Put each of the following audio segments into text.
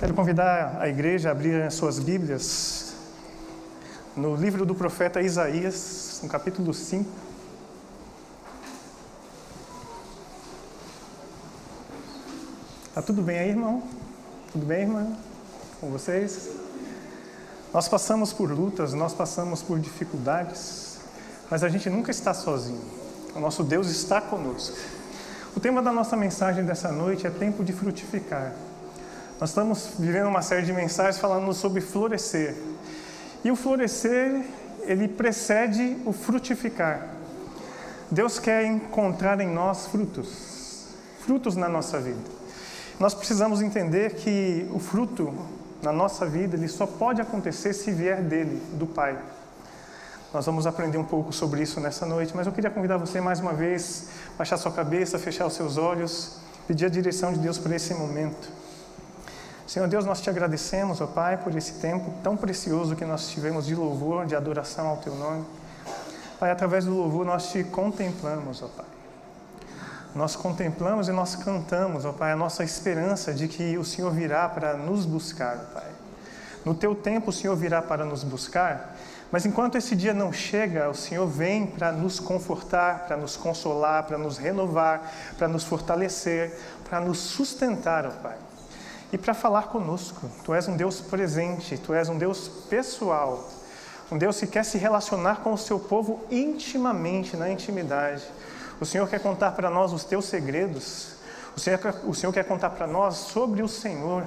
Quero convidar a igreja a abrir as suas Bíblias no livro do profeta Isaías, no capítulo 5. Tá tudo bem aí, irmão? Tudo bem, irmã? Com vocês? Nós passamos por lutas, nós passamos por dificuldades, mas a gente nunca está sozinho. O nosso Deus está conosco. O tema da nossa mensagem dessa noite é tempo de frutificar. Nós estamos vivendo uma série de mensagens falando sobre florescer. E o florescer, ele precede o frutificar. Deus quer encontrar em nós frutos, frutos na nossa vida. Nós precisamos entender que o fruto na nossa vida, ele só pode acontecer se vier dele, do Pai. Nós vamos aprender um pouco sobre isso nessa noite, mas eu queria convidar você mais uma vez, baixar sua cabeça, fechar os seus olhos, pedir a direção de Deus para esse momento. Senhor Deus, nós te agradecemos, ó Pai, por esse tempo tão precioso que nós tivemos de louvor, de adoração ao Teu nome. Pai, através do louvor nós te contemplamos, ó Pai. Nós contemplamos e nós cantamos, ó Pai, a nossa esperança de que o Senhor virá para nos buscar, ó Pai. No Teu tempo o Senhor virá para nos buscar, mas enquanto esse dia não chega, o Senhor vem para nos confortar, para nos consolar, para nos renovar, para nos fortalecer, para nos sustentar, ó Pai e para falar conosco. Tu és um Deus presente, tu és um Deus pessoal, um Deus que quer se relacionar com o seu povo intimamente, na intimidade. O Senhor quer contar para nós os teus segredos, o Senhor, o Senhor quer contar para nós sobre o Senhor.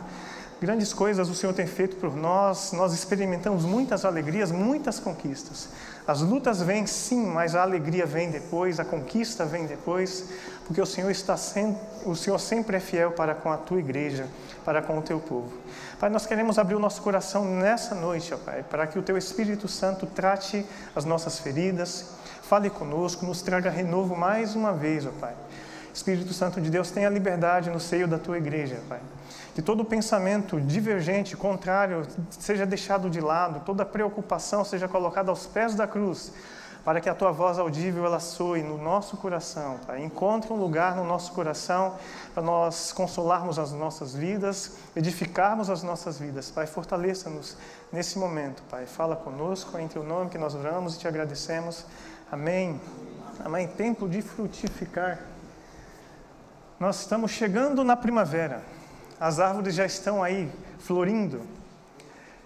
Grandes coisas o Senhor tem feito por nós, nós experimentamos muitas alegrias, muitas conquistas. As lutas vêm sim, mas a alegria vem depois, a conquista vem depois, porque o Senhor está o Senhor sempre é fiel para com a tua igreja, para com o teu povo. Pai, nós queremos abrir o nosso coração nessa noite, ó Pai, para que o teu Espírito Santo trate as nossas feridas, fale conosco, nos traga renovo mais uma vez, ó Pai. Espírito Santo de Deus, tenha liberdade no seio da tua igreja, Pai. Que todo pensamento divergente, contrário, seja deixado de lado, toda preocupação seja colocada aos pés da cruz, para que a tua voz audível ela soe no nosso coração, Pai. Encontre um lugar no nosso coração para nós consolarmos as nossas vidas, edificarmos as nossas vidas. Pai, fortaleça-nos nesse momento, Pai. Fala conosco, em teu nome que nós oramos e te agradecemos. Amém. Amém. Tempo de frutificar. Nós estamos chegando na primavera as árvores já estão aí florindo.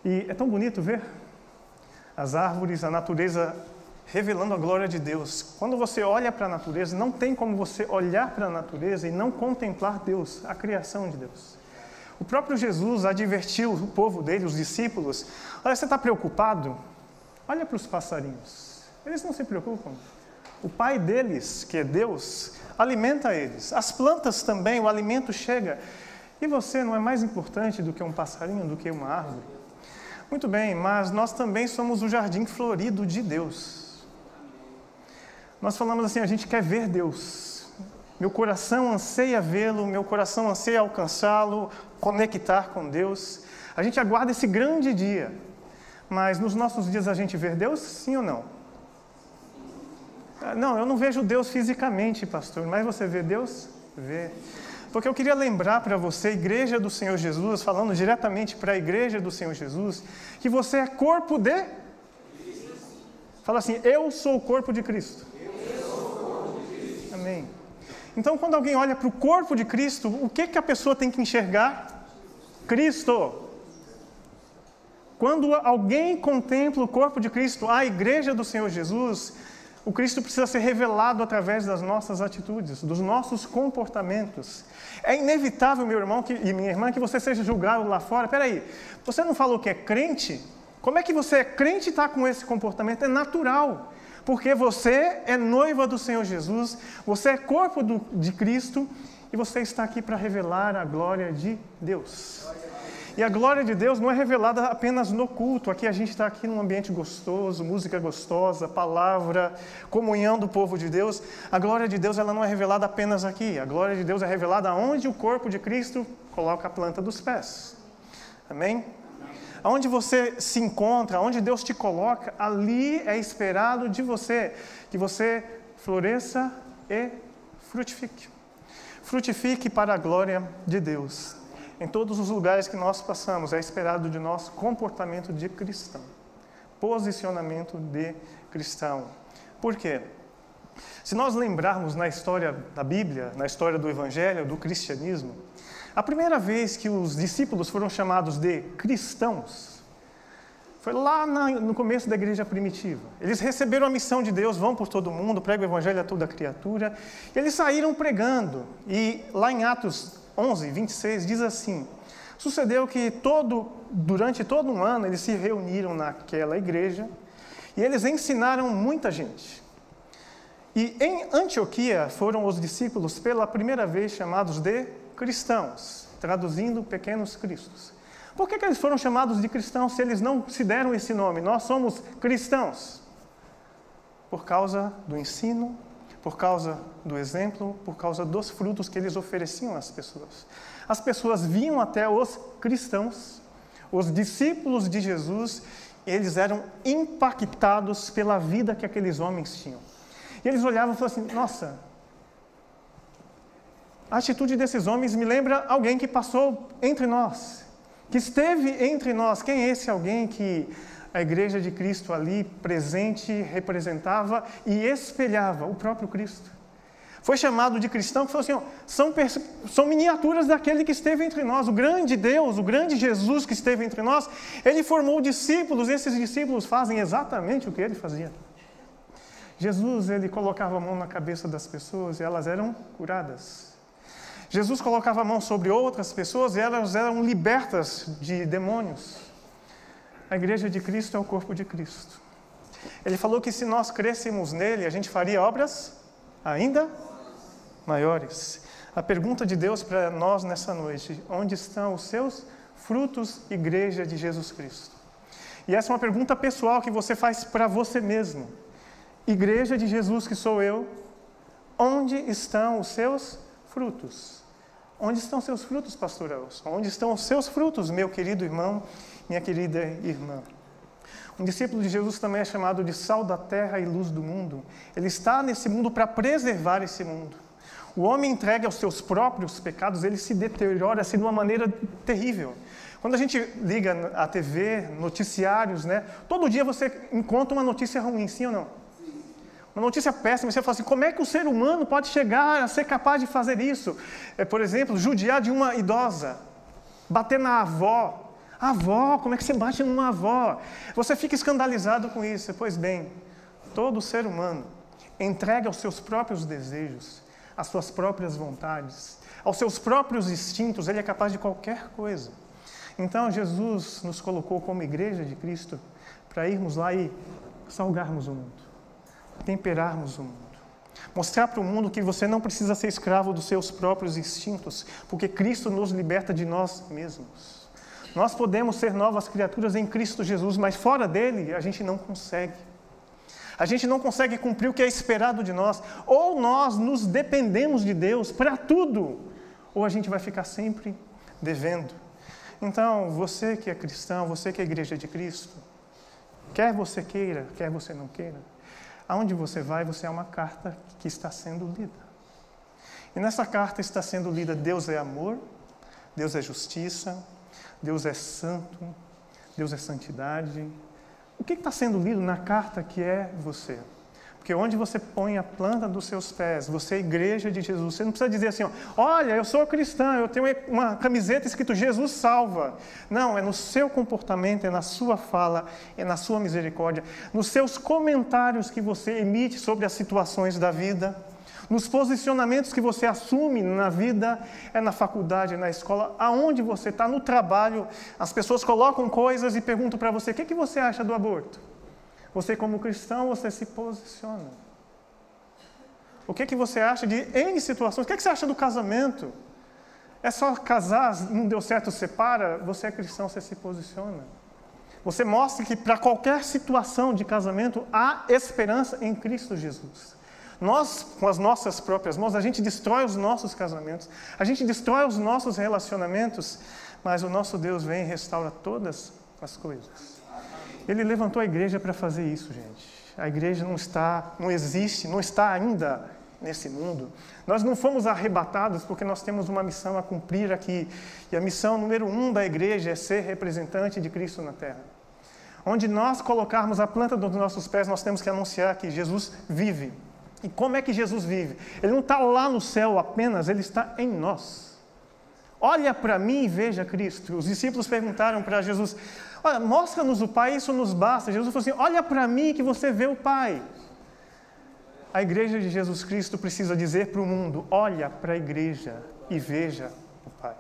E é tão bonito ver as árvores, a natureza revelando a glória de Deus. Quando você olha para a natureza, não tem como você olhar para a natureza e não contemplar Deus, a criação de Deus. O próprio Jesus advertiu o povo dele, os discípulos: Olha, você está preocupado? Olha para os passarinhos. Eles não se preocupam. O pai deles, que é Deus, alimenta eles. As plantas também, o alimento chega. E você não é mais importante do que um passarinho, do que uma árvore? Muito bem, mas nós também somos o jardim florido de Deus. Nós falamos assim: a gente quer ver Deus. Meu coração anseia vê-lo, meu coração anseia alcançá-lo, conectar com Deus. A gente aguarda esse grande dia. Mas nos nossos dias a gente vê Deus, sim ou não? Não, eu não vejo Deus fisicamente, pastor, mas você vê Deus? Vê. Porque eu queria lembrar para você, igreja do Senhor Jesus, falando diretamente para a igreja do Senhor Jesus, que você é corpo de. Fala assim, eu sou o corpo de Cristo. Amém. Então, quando alguém olha para o corpo de Cristo, o que, que a pessoa tem que enxergar? Cristo. Quando alguém contempla o corpo de Cristo, a igreja do Senhor Jesus, o Cristo precisa ser revelado através das nossas atitudes, dos nossos comportamentos. É inevitável, meu irmão que, e minha irmã, que você seja julgado lá fora. Peraí, você não falou que é crente? Como é que você é crente e está com esse comportamento? É natural, porque você é noiva do Senhor Jesus, você é corpo do, de Cristo e você está aqui para revelar a glória de Deus. E a glória de Deus não é revelada apenas no culto. Aqui a gente está aqui num ambiente gostoso, música gostosa, palavra, comunhão do povo de Deus. A glória de Deus ela não é revelada apenas aqui. A glória de Deus é revelada onde o corpo de Cristo coloca a planta dos pés. Amém? Aonde você se encontra, aonde Deus te coloca, ali é esperado de você que você floresça e frutifique. Frutifique para a glória de Deus. Em todos os lugares que nós passamos, é esperado de nós comportamento de cristão, posicionamento de cristão. Por quê? Se nós lembrarmos na história da Bíblia, na história do Evangelho, do cristianismo, a primeira vez que os discípulos foram chamados de cristãos foi lá no começo da igreja primitiva. Eles receberam a missão de Deus, vão por todo mundo, pregam o evangelho a toda criatura. E eles saíram pregando. E lá em Atos 11, 26 diz assim: Sucedeu que todo, durante todo um ano eles se reuniram naquela igreja e eles ensinaram muita gente. E em Antioquia foram os discípulos pela primeira vez chamados de cristãos, traduzindo pequenos cristos. Por que, que eles foram chamados de cristãos se eles não se deram esse nome? Nós somos cristãos. Por causa do ensino, por causa do exemplo, por causa dos frutos que eles ofereciam às pessoas. As pessoas vinham até os cristãos, os discípulos de Jesus, eles eram impactados pela vida que aqueles homens tinham. E eles olhavam e falavam assim: nossa, a atitude desses homens me lembra alguém que passou entre nós que esteve entre nós. Quem é esse alguém que a igreja de Cristo ali presente representava e espelhava o próprio Cristo? Foi chamado de cristão, que falou assim: ó, são, são miniaturas daquele que esteve entre nós, o grande Deus, o grande Jesus que esteve entre nós. Ele formou discípulos, esses discípulos fazem exatamente o que ele fazia. Jesus, ele colocava a mão na cabeça das pessoas e elas eram curadas. Jesus colocava a mão sobre outras pessoas e elas eram libertas de demônios. A igreja de Cristo é o corpo de Cristo. Ele falou que se nós crescemos nele, a gente faria obras ainda maiores. A pergunta de Deus para nós nessa noite: onde estão os seus frutos, igreja de Jesus Cristo? E essa é uma pergunta pessoal que você faz para você mesmo. Igreja de Jesus que sou eu, onde estão os seus frutos? Onde estão seus frutos, pastor Elson? Onde estão os seus frutos, meu querido irmão, minha querida irmã? Um discípulo de Jesus também é chamado de sal da terra e luz do mundo. Ele está nesse mundo para preservar esse mundo. O homem entregue aos seus próprios pecados, ele se deteriora assim de uma maneira terrível. Quando a gente liga a TV, noticiários, né? Todo dia você encontra uma notícia ruim, sim ou não? Uma notícia péssima, você fala assim: como é que o ser humano pode chegar a ser capaz de fazer isso? É, por exemplo, judiar de uma idosa, bater na avó. Avó, como é que você bate numa avó? Você fica escandalizado com isso. Pois bem, todo ser humano entrega aos seus próprios desejos, às suas próprias vontades, aos seus próprios instintos, ele é capaz de qualquer coisa. Então, Jesus nos colocou como igreja de Cristo para irmos lá e salgarmos o mundo temperarmos o mundo. Mostrar para o mundo que você não precisa ser escravo dos seus próprios instintos, porque Cristo nos liberta de nós mesmos. Nós podemos ser novas criaturas em Cristo Jesus, mas fora dele a gente não consegue. A gente não consegue cumprir o que é esperado de nós. Ou nós nos dependemos de Deus para tudo, ou a gente vai ficar sempre devendo. Então, você que é cristão, você que é igreja de Cristo, quer você queira, quer você não queira, Aonde você vai, você é uma carta que está sendo lida. E nessa carta está sendo lida: Deus é amor, Deus é justiça, Deus é santo, Deus é santidade. O que está sendo lido na carta que é você? Porque onde você põe a planta dos seus pés, você é igreja de Jesus. Você não precisa dizer assim, ó, olha, eu sou cristã, eu tenho uma camiseta escrito Jesus salva. Não, é no seu comportamento, é na sua fala, é na sua misericórdia, nos seus comentários que você emite sobre as situações da vida, nos posicionamentos que você assume na vida, é na faculdade, é na escola, aonde você está, no trabalho, as pessoas colocam coisas e perguntam para você: o que, que você acha do aborto? Você, como cristão, você se posiciona. O que, que você acha de N situações? O que, que você acha do casamento? É só casar, não deu certo, separa? Você é cristão, você se posiciona. Você mostra que para qualquer situação de casamento há esperança em Cristo Jesus. Nós, com as nossas próprias mãos, a gente destrói os nossos casamentos, a gente destrói os nossos relacionamentos, mas o nosso Deus vem e restaura todas as coisas. Ele levantou a igreja para fazer isso, gente. A igreja não está, não existe, não está ainda nesse mundo. Nós não fomos arrebatados porque nós temos uma missão a cumprir aqui. E a missão número um da igreja é ser representante de Cristo na terra. Onde nós colocarmos a planta dos nossos pés, nós temos que anunciar que Jesus vive. E como é que Jesus vive? Ele não está lá no céu apenas, ele está em nós. Olha para mim e veja Cristo. Os discípulos perguntaram para Jesus: Olha, mostra-nos o Pai, isso nos basta. Jesus falou assim: Olha para mim que você vê o Pai. A igreja de Jesus Cristo precisa dizer para o mundo: olha para a igreja e veja o Pai.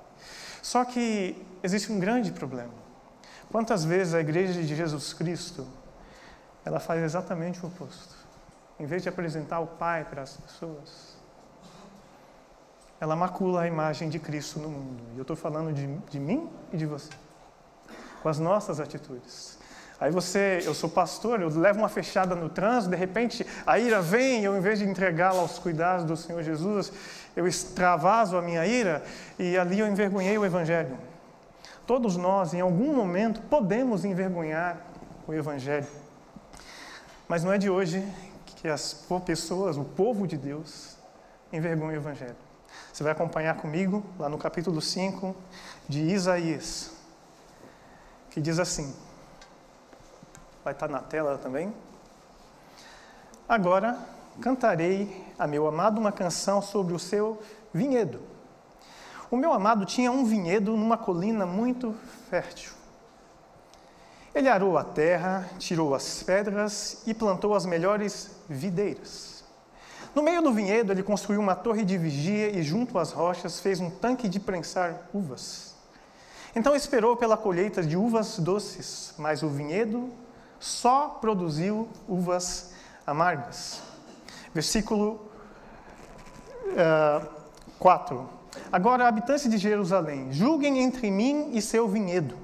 Só que existe um grande problema. Quantas vezes a igreja de Jesus Cristo ela faz exatamente o oposto? Em vez de apresentar o Pai para as pessoas, ela macula a imagem de Cristo no mundo. E eu estou falando de, de mim e de você, com as nossas atitudes. Aí você, eu sou pastor, eu levo uma fechada no trânsito, de repente a ira vem, eu, em vez de entregá-la aos cuidados do Senhor Jesus, eu extravaso a minha ira e ali eu envergonhei o Evangelho. Todos nós, em algum momento, podemos envergonhar o Evangelho. Mas não é de hoje que as pessoas, o povo de Deus, envergonham o Evangelho. Você vai acompanhar comigo lá no capítulo 5 de Isaías, que diz assim: vai estar na tela também. Agora cantarei a meu amado uma canção sobre o seu vinhedo. O meu amado tinha um vinhedo numa colina muito fértil. Ele arou a terra, tirou as pedras e plantou as melhores videiras. No meio do vinhedo, ele construiu uma torre de vigia e, junto às rochas, fez um tanque de prensar uvas. Então esperou pela colheita de uvas doces, mas o vinhedo só produziu uvas amargas. Versículo uh, eh, 4. Agora, habitantes de Jerusalém, julguem entre mim e seu vinhedo.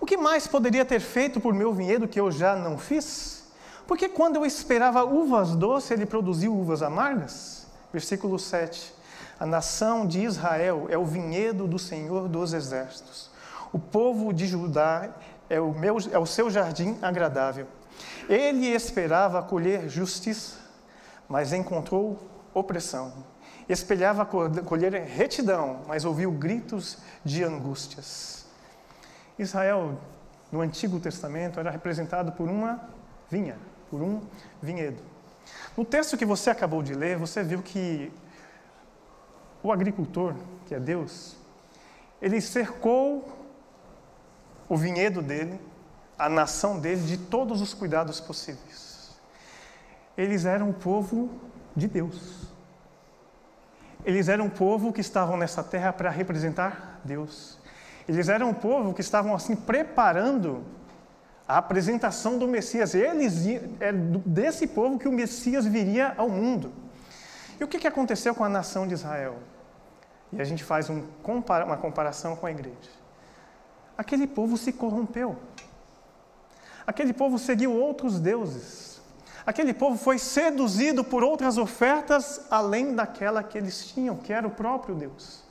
O que mais poderia ter feito por meu vinhedo que eu já não fiz? Porque quando eu esperava uvas doces, ele produziu uvas amargas? Versículo 7. A nação de Israel é o vinhedo do Senhor dos exércitos. O povo de Judá é o, meu, é o seu jardim agradável. Ele esperava colher justiça, mas encontrou opressão. Espelhava colher retidão, mas ouviu gritos de angústias. Israel, no Antigo Testamento, era representado por uma vinha, por um vinhedo. No texto que você acabou de ler, você viu que o agricultor, que é Deus, ele cercou o vinhedo dele, a nação dele, de todos os cuidados possíveis. Eles eram o povo de Deus. Eles eram o povo que estavam nessa terra para representar Deus. Eles eram o povo que estavam assim preparando a apresentação do Messias. Eles é desse povo que o Messias viria ao mundo. E o que aconteceu com a nação de Israel? E a gente faz um, uma comparação com a igreja aquele povo se corrompeu. Aquele povo seguiu outros deuses. Aquele povo foi seduzido por outras ofertas além daquela que eles tinham, que era o próprio Deus.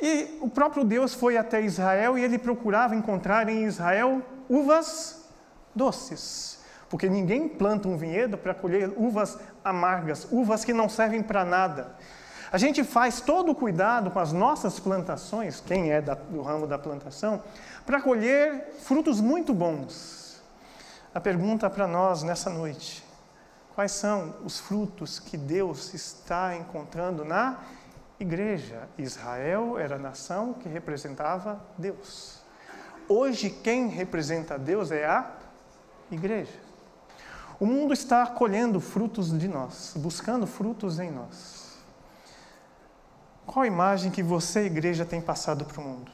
E o próprio Deus foi até Israel e ele procurava encontrar em Israel uvas doces. Porque ninguém planta um vinhedo para colher uvas amargas, uvas que não servem para nada. A gente faz todo o cuidado com as nossas plantações, quem é do ramo da plantação, para colher frutos muito bons. A pergunta para nós nessa noite: quais são os frutos que Deus está encontrando na igreja? Israel era a nação que representava Deus. Hoje, quem representa Deus é a igreja. O mundo está colhendo frutos de nós, buscando frutos em nós. Qual a imagem que você, igreja, tem passado para o mundo?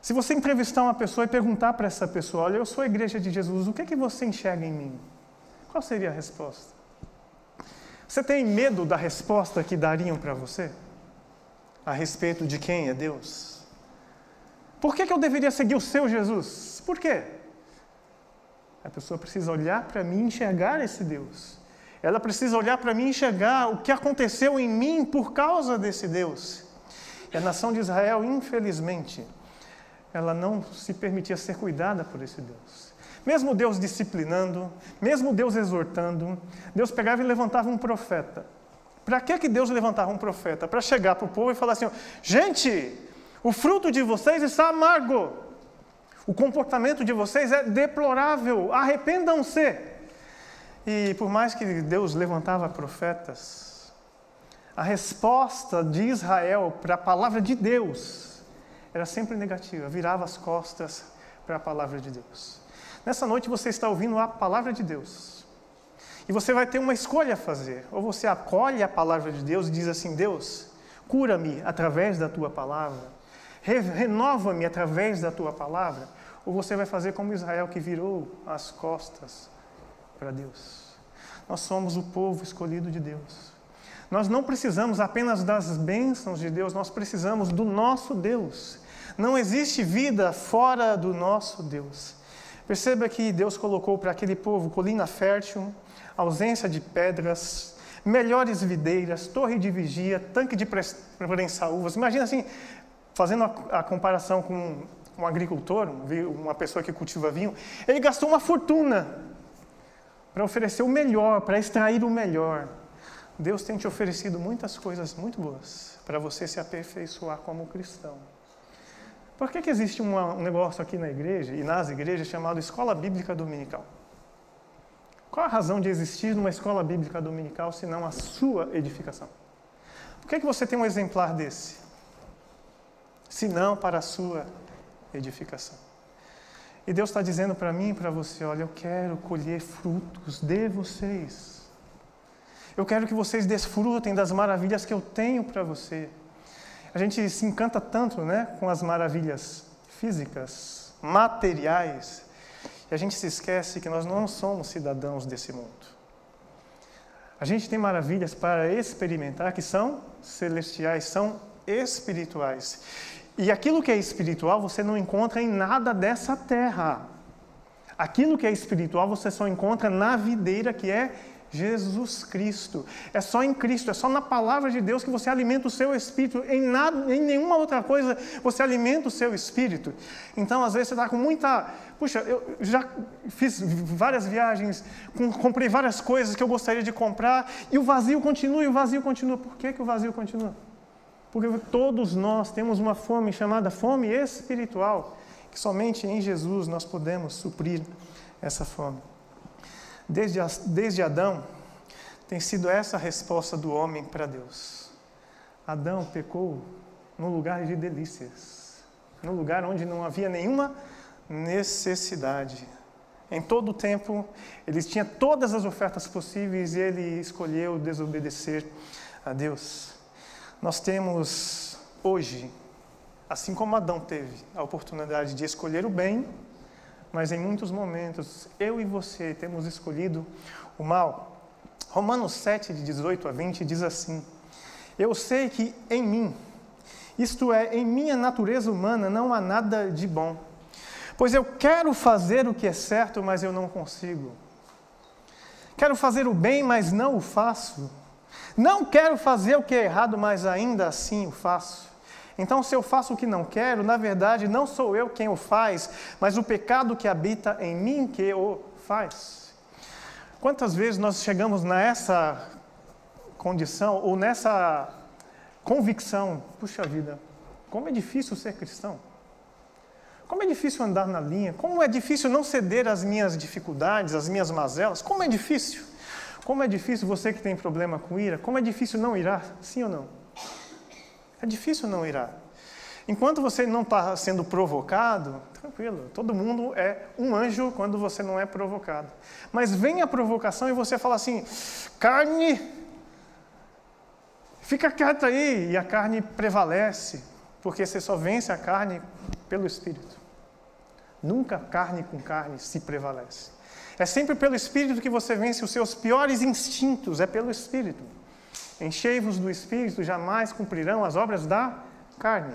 Se você entrevistar uma pessoa e perguntar para essa pessoa, olha, eu sou a igreja de Jesus, o que, é que você enxerga em mim? Qual seria a resposta? Você tem medo da resposta que dariam para você? A respeito de quem é Deus? Por que, que eu deveria seguir o seu Jesus? Por quê? A pessoa precisa olhar para mim e enxergar esse Deus. Ela precisa olhar para mim e enxergar o que aconteceu em mim por causa desse Deus. E a nação de Israel, infelizmente, ela não se permitia ser cuidada por esse Deus. Mesmo Deus disciplinando, mesmo Deus exortando, Deus pegava e levantava um profeta. Para que, que Deus levantava um profeta? Para chegar para o povo e falar assim: gente, o fruto de vocês está amargo, o comportamento de vocês é deplorável, arrependam-se. E por mais que Deus levantava profetas, a resposta de Israel para a palavra de Deus era sempre negativa, virava as costas para a palavra de Deus. Nessa noite você está ouvindo a palavra de Deus. E você vai ter uma escolha a fazer. Ou você acolhe a palavra de Deus e diz assim: Deus, cura-me através da tua palavra, renova-me através da tua palavra. Ou você vai fazer como Israel que virou as costas para Deus. Nós somos o povo escolhido de Deus. Nós não precisamos apenas das bênçãos de Deus, nós precisamos do nosso Deus. Não existe vida fora do nosso Deus. Perceba que Deus colocou para aquele povo colina fértil, ausência de pedras, melhores videiras, torre de vigia, tanque de prensar uvas. Imagina assim, fazendo a, a comparação com um agricultor, uma pessoa que cultiva vinho, ele gastou uma fortuna para oferecer o melhor, para extrair o melhor. Deus tem te oferecido muitas coisas muito boas para você se aperfeiçoar como cristão. Por que, que existe um negócio aqui na igreja e nas igrejas chamado Escola Bíblica Dominical? Qual a razão de existir numa escola bíblica dominical se não a sua edificação? Por que, que você tem um exemplar desse? Se não para a sua edificação. E Deus está dizendo para mim e para você: olha, eu quero colher frutos de vocês. Eu quero que vocês desfrutem das maravilhas que eu tenho para você. A gente se encanta tanto né, com as maravilhas físicas, materiais, e a gente se esquece que nós não somos cidadãos desse mundo. A gente tem maravilhas para experimentar que são celestiais, são espirituais. E aquilo que é espiritual você não encontra em nada dessa terra. Aquilo que é espiritual você só encontra na videira que é Jesus Cristo. É só em Cristo, é só na palavra de Deus que você alimenta o seu espírito. Em, nada, em nenhuma outra coisa você alimenta o seu espírito. Então, às vezes, você está com muita. Puxa, eu já fiz várias viagens, comprei várias coisas que eu gostaria de comprar, e o vazio continua, e o vazio continua. Por que, que o vazio continua? Porque todos nós temos uma fome chamada fome espiritual, que somente em Jesus nós podemos suprir essa fome. Desde, desde Adão, tem sido essa a resposta do homem para Deus. Adão pecou no lugar de delícias, no lugar onde não havia nenhuma necessidade. Em todo o tempo, ele tinha todas as ofertas possíveis e ele escolheu desobedecer a Deus. Nós temos hoje, assim como Adão teve a oportunidade de escolher o bem, mas em muitos momentos eu e você temos escolhido o mal. Romanos 7, de 18 a 20 diz assim: Eu sei que em mim, isto é, em minha natureza humana, não há nada de bom. Pois eu quero fazer o que é certo, mas eu não consigo. Quero fazer o bem, mas não o faço. Não quero fazer o que é errado, mas ainda assim o faço. Então, se eu faço o que não quero, na verdade não sou eu quem o faz, mas o pecado que habita em mim que o faz. Quantas vezes nós chegamos nessa condição ou nessa convicção? Puxa vida, como é difícil ser cristão. Como é difícil andar na linha, como é difícil não ceder às minhas dificuldades, às minhas mazelas, como é difícil. Como é difícil você que tem problema com ira, como é difícil não irar, sim ou não? É difícil não irar. Enquanto você não está sendo provocado, tranquilo, todo mundo é um anjo quando você não é provocado. Mas vem a provocação e você fala assim: carne, fica quieto aí, e a carne prevalece, porque você só vence a carne pelo Espírito. Nunca carne com carne se prevalece. É sempre pelo Espírito que você vence os seus piores instintos, é pelo Espírito. Enchei-vos do Espírito, jamais cumprirão as obras da carne.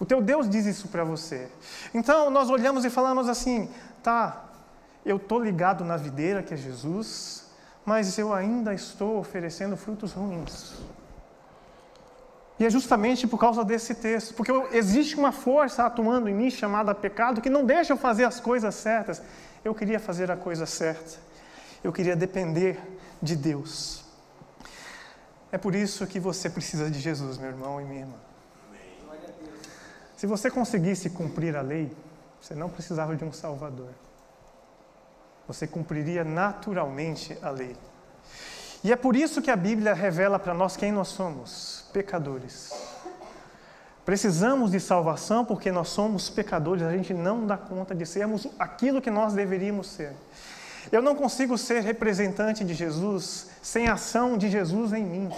O teu Deus diz isso para você. Então nós olhamos e falamos assim: tá, eu estou ligado na videira que é Jesus, mas eu ainda estou oferecendo frutos ruins. E é justamente por causa desse texto, porque existe uma força atuando em mim chamada pecado que não deixa eu fazer as coisas certas. Eu queria fazer a coisa certa. Eu queria depender de Deus. É por isso que você precisa de Jesus, meu irmão e minha irmã. Se você conseguisse cumprir a lei, você não precisava de um Salvador. Você cumpriria naturalmente a lei. E é por isso que a Bíblia revela para nós quem nós somos: pecadores. Precisamos de salvação porque nós somos pecadores, a gente não dá conta de sermos aquilo que nós deveríamos ser. Eu não consigo ser representante de Jesus sem a ação de Jesus em mim,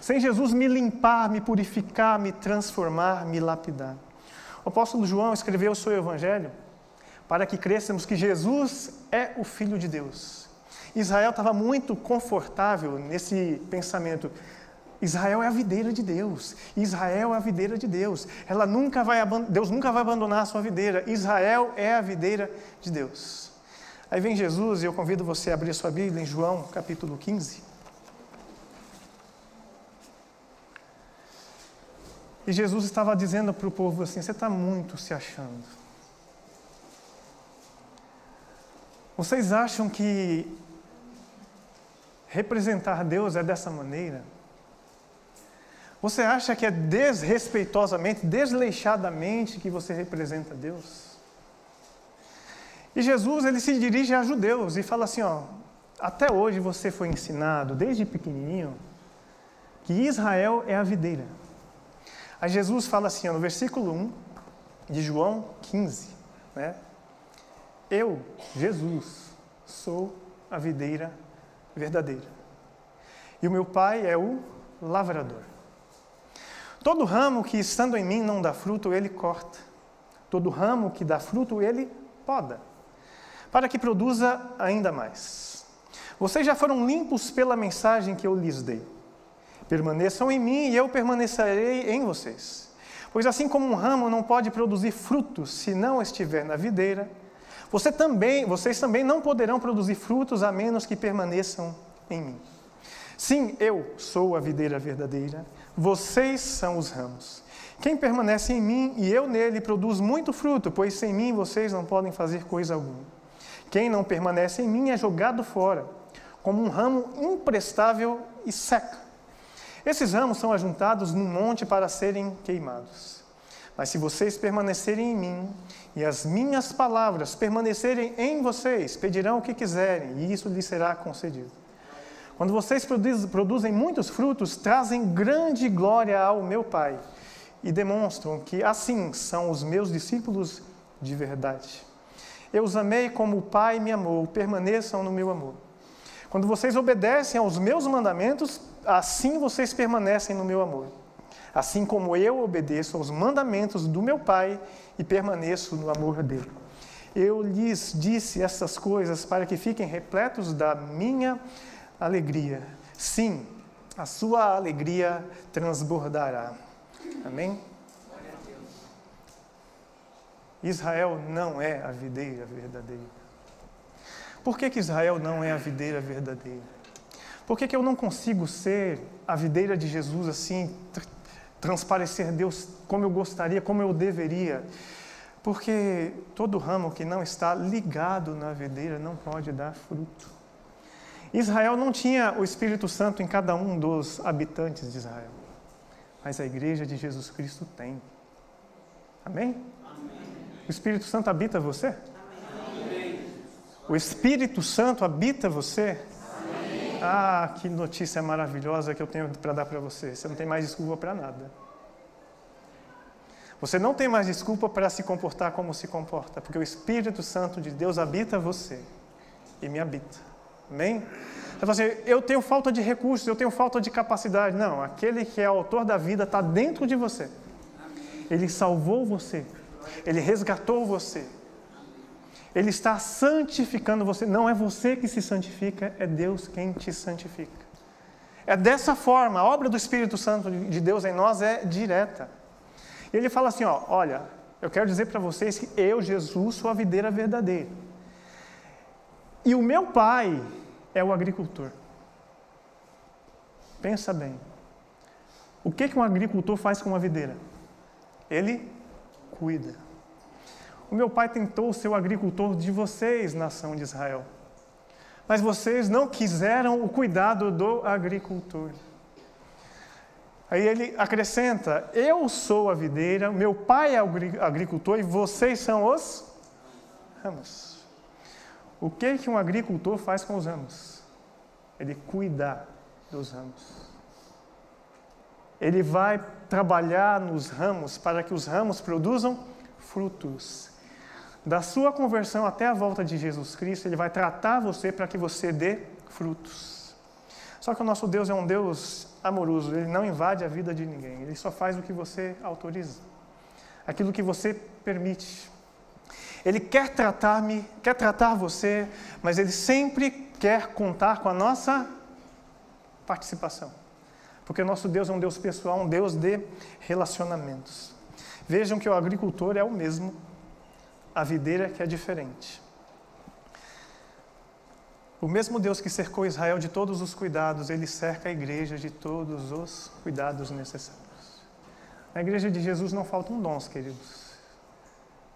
sem Jesus me limpar, me purificar, me transformar, me lapidar. O apóstolo João escreveu o seu evangelho para que crêssemos que Jesus é o Filho de Deus. Israel estava muito confortável nesse pensamento. Israel é a videira de Deus. Israel é a videira de Deus. Ela nunca vai Deus nunca vai abandonar a sua videira. Israel é a videira de Deus. Aí vem Jesus e eu convido você a abrir a sua Bíblia em João, capítulo 15. E Jesus estava dizendo para o povo assim: você está muito se achando. Vocês acham que representar Deus é dessa maneira? Você acha que é desrespeitosamente, desleixadamente que você representa Deus? E Jesus, ele se dirige a judeus e fala assim, ó, até hoje você foi ensinado, desde pequenininho, que Israel é a videira. Aí Jesus fala assim, ó, no versículo 1 de João 15, né? Eu, Jesus, sou a videira verdadeira. E o meu pai é o lavrador. Todo ramo que estando em mim não dá fruto, ele corta. Todo ramo que dá fruto, ele poda, para que produza ainda mais. Vocês já foram limpos pela mensagem que eu lhes dei. Permaneçam em mim e eu permanecerei em vocês. Pois assim como um ramo não pode produzir frutos se não estiver na videira, você também, vocês também não poderão produzir frutos a menos que permaneçam em mim. Sim, eu sou a videira verdadeira, vocês são os ramos. Quem permanece em mim e eu nele produz muito fruto, pois sem mim vocês não podem fazer coisa alguma. Quem não permanece em mim é jogado fora, como um ramo imprestável e seca. Esses ramos são ajuntados num monte para serem queimados. Mas se vocês permanecerem em mim e as minhas palavras permanecerem em vocês, pedirão o que quiserem e isso lhes será concedido. Quando vocês produzem muitos frutos, trazem grande glória ao meu Pai e demonstram que assim são os meus discípulos de verdade. Eu os amei como o Pai me amou, permaneçam no meu amor. Quando vocês obedecem aos meus mandamentos, assim vocês permanecem no meu amor assim como eu obedeço aos mandamentos do meu Pai e permaneço no amor dele. Eu lhes disse essas coisas para que fiquem repletos da minha alegria. Sim, a sua alegria transbordará. Amém? Israel não é a videira verdadeira. Por que, que Israel não é a videira verdadeira? Por que, que eu não consigo ser a videira de Jesus assim, transparecer Deus como eu gostaria, como eu deveria. Porque todo ramo que não está ligado na videira não pode dar fruto. Israel não tinha o Espírito Santo em cada um dos habitantes de Israel, mas a igreja de Jesus Cristo tem. Amém? Amém. O Espírito Santo habita você? Amém. O Espírito Santo habita você? Ah, que notícia maravilhosa que eu tenho para dar para você. Você não tem mais desculpa para nada. Você não tem mais desculpa para se comportar como se comporta, porque o Espírito Santo de Deus habita você e me habita. Amém? Você assim, eu tenho falta de recursos, eu tenho falta de capacidade. Não, aquele que é autor da vida está dentro de você. Ele salvou você. Ele resgatou você. Ele está santificando você. Não é você que se santifica, é Deus quem te santifica. É dessa forma, a obra do Espírito Santo de Deus em nós é direta. E ele fala assim: ó, olha, eu quero dizer para vocês que eu, Jesus, sou a videira verdadeira. E o meu pai é o agricultor. Pensa bem. O que, que um agricultor faz com uma videira? Ele cuida. O meu pai tentou ser o agricultor de vocês, nação de Israel. Mas vocês não quiseram o cuidado do agricultor. Aí ele acrescenta: Eu sou a videira, meu pai é o agricultor e vocês são os ramos. O que que um agricultor faz com os ramos? Ele cuida dos ramos. Ele vai trabalhar nos ramos para que os ramos produzam frutos. Da sua conversão até a volta de Jesus Cristo, ele vai tratar você para que você dê frutos. Só que o nosso Deus é um Deus amoroso, ele não invade a vida de ninguém, ele só faz o que você autoriza, aquilo que você permite. Ele quer tratar-me, quer tratar você, mas ele sempre quer contar com a nossa participação. Porque o nosso Deus é um Deus pessoal, um Deus de relacionamentos. Vejam que o agricultor é o mesmo, a videira que é diferente. O mesmo Deus que cercou Israel de todos os cuidados, ele cerca a igreja de todos os cuidados necessários. Na igreja de Jesus não faltam dons, queridos.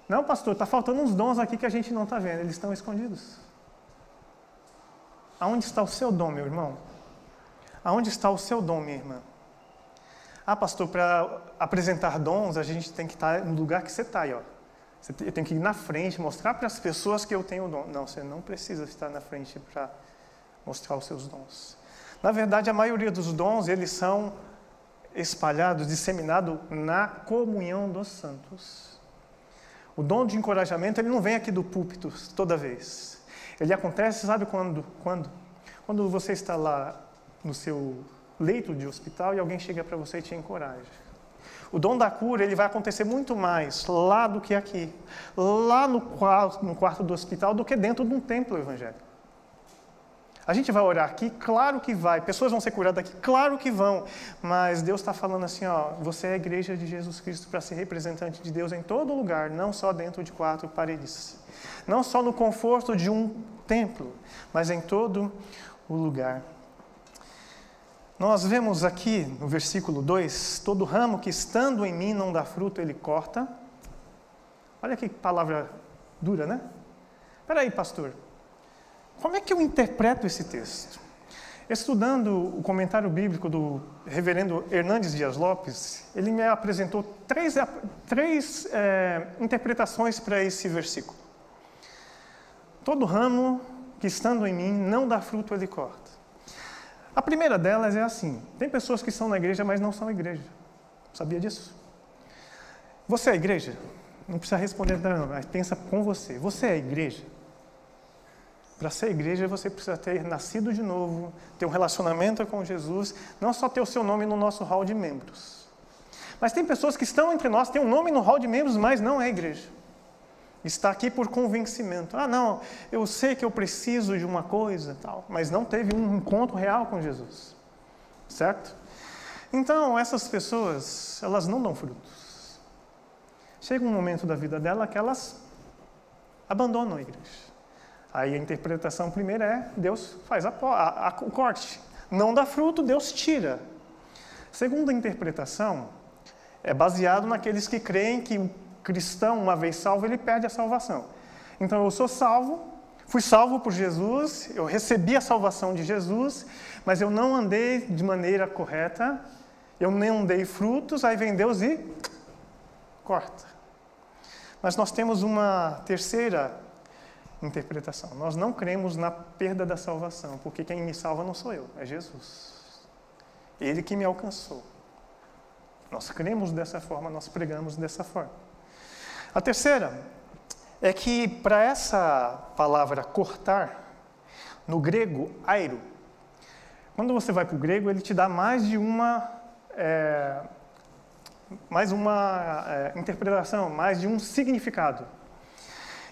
Não, pastor, está faltando uns dons aqui que a gente não está vendo, eles estão escondidos. Aonde está o seu dom, meu irmão? Aonde está o seu dom, minha irmã? Ah, pastor, para apresentar dons, a gente tem que estar no lugar que você está aí, ó. Eu tenho que ir na frente, mostrar para as pessoas que eu tenho dom. Não, você não precisa estar na frente para mostrar os seus dons. Na verdade, a maioria dos dons, eles são espalhados, disseminados na comunhão dos santos. O dom de encorajamento, ele não vem aqui do púlpito toda vez. Ele acontece, sabe quando? Quando? Quando você está lá no seu leito de hospital e alguém chega para você e te encoraja. O dom da cura ele vai acontecer muito mais lá do que aqui, lá no quarto, no quarto do hospital, do que dentro de um templo evangélico. A gente vai orar aqui, claro que vai. Pessoas vão ser curadas aqui, claro que vão. Mas Deus está falando assim: ó, você é a igreja de Jesus Cristo para ser representante de Deus em todo lugar, não só dentro de quatro paredes. Não só no conforto de um templo, mas em todo o lugar. Nós vemos aqui no versículo 2: todo ramo que estando em mim não dá fruto, ele corta. Olha que palavra dura, né? Espera aí, pastor. Como é que eu interpreto esse texto? Estudando o comentário bíblico do reverendo Hernandes Dias Lopes, ele me apresentou três, três é, interpretações para esse versículo. Todo ramo que estando em mim não dá fruto, ele corta. A primeira delas é assim: tem pessoas que são na igreja, mas não são igreja. Sabia disso? Você é igreja? Não precisa responder, não, mas pensa com você. Você é igreja? Para ser igreja, você precisa ter nascido de novo, ter um relacionamento com Jesus, não só ter o seu nome no nosso hall de membros. Mas tem pessoas que estão entre nós, têm um nome no hall de membros, mas não é igreja. Está aqui por convencimento. Ah, não, eu sei que eu preciso de uma coisa, tal, mas não teve um encontro real com Jesus. Certo? Então, essas pessoas, elas não dão frutos. Chega um momento da vida dela que elas abandonam a igreja. Aí a interpretação primeira é: Deus faz a, a, a, o corte. Não dá fruto, Deus tira. Segunda interpretação é baseado naqueles que creem que o cristão, uma vez salvo, ele perde a salvação. Então eu sou salvo, fui salvo por Jesus, eu recebi a salvação de Jesus, mas eu não andei de maneira correta, eu não dei frutos, aí vem Deus e corta. Mas nós temos uma terceira interpretação. Nós não cremos na perda da salvação, porque quem me salva não sou eu, é Jesus. Ele que me alcançou. Nós cremos dessa forma, nós pregamos dessa forma. A terceira é que para essa palavra cortar, no grego, airo, quando você vai para o grego, ele te dá mais de uma, é, mais uma é, interpretação, mais de um significado.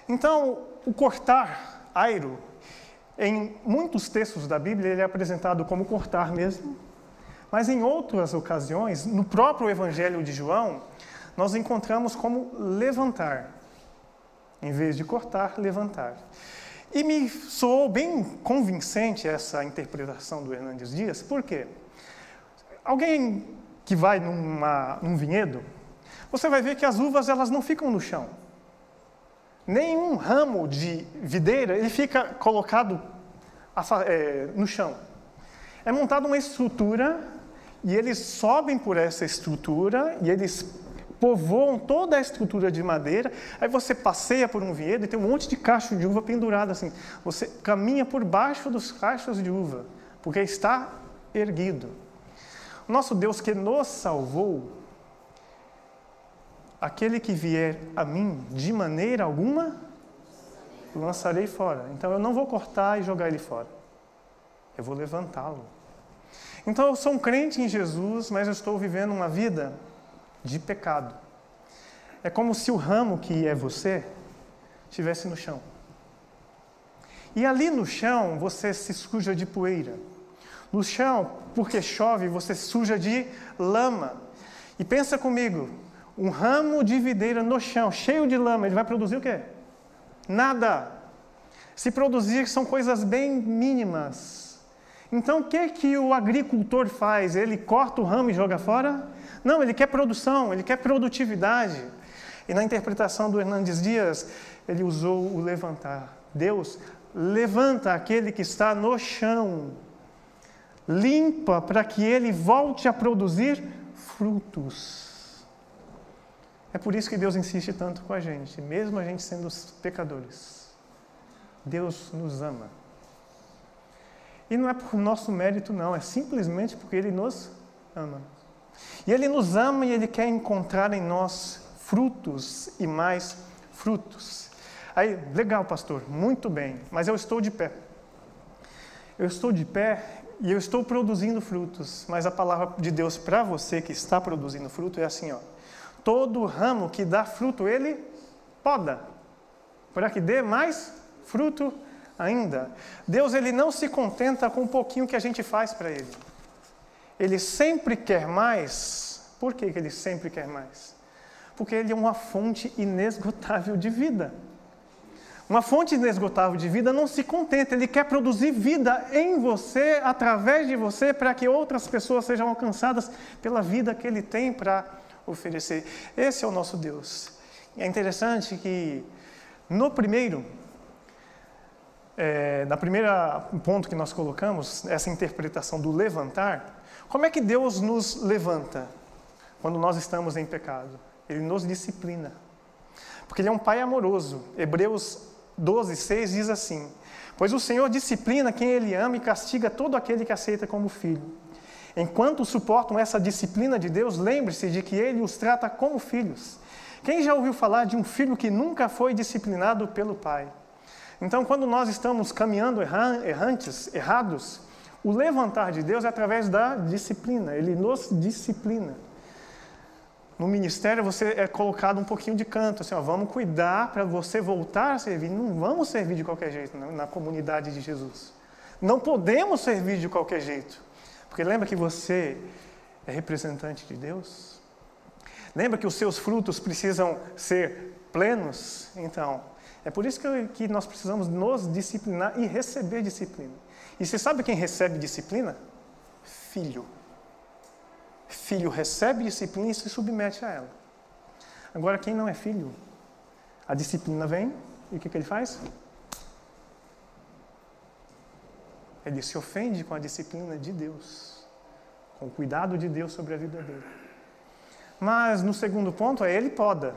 Então, o cortar, airo, em muitos textos da Bíblia, ele é apresentado como cortar mesmo, mas em outras ocasiões, no próprio Evangelho de João, nós encontramos como levantar. Em vez de cortar, levantar. E me soou bem convincente essa interpretação do Hernandes Dias, por quê? Alguém que vai numa, num vinhedo, você vai ver que as uvas elas não ficam no chão. Nenhum ramo de videira ele fica colocado é, no chão. É montada uma estrutura e eles sobem por essa estrutura e eles povoam toda a estrutura de madeira. Aí você passeia por um vinhedo e tem um monte de cacho de uva pendurado assim. Você caminha por baixo dos cachos de uva, porque está erguido. Nosso Deus que nos salvou, aquele que vier a mim de maneira alguma, lançarei fora. Então eu não vou cortar e jogar ele fora. Eu vou levantá-lo. Então eu sou um crente em Jesus, mas eu estou vivendo uma vida de pecado. É como se o ramo que é você estivesse no chão. E ali no chão você se suja de poeira. No chão, porque chove, você suja de lama. E pensa comigo, um ramo de videira no chão, cheio de lama, ele vai produzir o quê? Nada. Se produzir são coisas bem mínimas. Então o que que o agricultor faz? Ele corta o ramo e joga fora? Não, ele quer produção, ele quer produtividade. E na interpretação do Hernandes Dias, ele usou o levantar. Deus levanta aquele que está no chão, limpa para que ele volte a produzir frutos. É por isso que Deus insiste tanto com a gente, mesmo a gente sendo pecadores. Deus nos ama. E não é por nosso mérito, não, é simplesmente porque Ele nos ama. E Ele nos ama e Ele quer encontrar em nós frutos e mais frutos. Aí, legal, pastor, muito bem, mas eu estou de pé. Eu estou de pé e eu estou produzindo frutos, mas a palavra de Deus para você que está produzindo fruto é assim, ó. Todo ramo que dá fruto, ele poda, para que dê mais fruto ainda. Deus ele não se contenta com um pouquinho que a gente faz para ele. Ele sempre quer mais. Por que, que ele sempre quer mais? Porque ele é uma fonte inesgotável de vida. Uma fonte inesgotável de vida não se contenta, ele quer produzir vida em você, através de você, para que outras pessoas sejam alcançadas pela vida que ele tem para oferecer. Esse é o nosso Deus. É interessante que no primeiro, é, na primeira ponto que nós colocamos, essa interpretação do levantar, como é que Deus nos levanta quando nós estamos em pecado? Ele nos disciplina. Porque Ele é um Pai amoroso. Hebreus 12, 6 diz assim: Pois o Senhor disciplina quem Ele ama e castiga todo aquele que aceita como filho. Enquanto suportam essa disciplina de Deus, lembre-se de que Ele os trata como filhos. Quem já ouviu falar de um filho que nunca foi disciplinado pelo Pai? Então, quando nós estamos caminhando errantes, errados, o levantar de Deus é através da disciplina, ele nos disciplina. No ministério você é colocado um pouquinho de canto, assim, ó, vamos cuidar para você voltar a servir. Não vamos servir de qualquer jeito na, na comunidade de Jesus. Não podemos servir de qualquer jeito. Porque lembra que você é representante de Deus? Lembra que os seus frutos precisam ser plenos? Então, é por isso que, nós precisamos nos disciplinar e receber disciplina. E você sabe quem recebe disciplina? Filho. Filho recebe disciplina e se submete a ela. Agora, quem não é filho, a disciplina vem e o que, que ele faz? Ele se ofende com a disciplina de Deus, com o cuidado de Deus sobre a vida dele. Mas no segundo ponto é ele poda.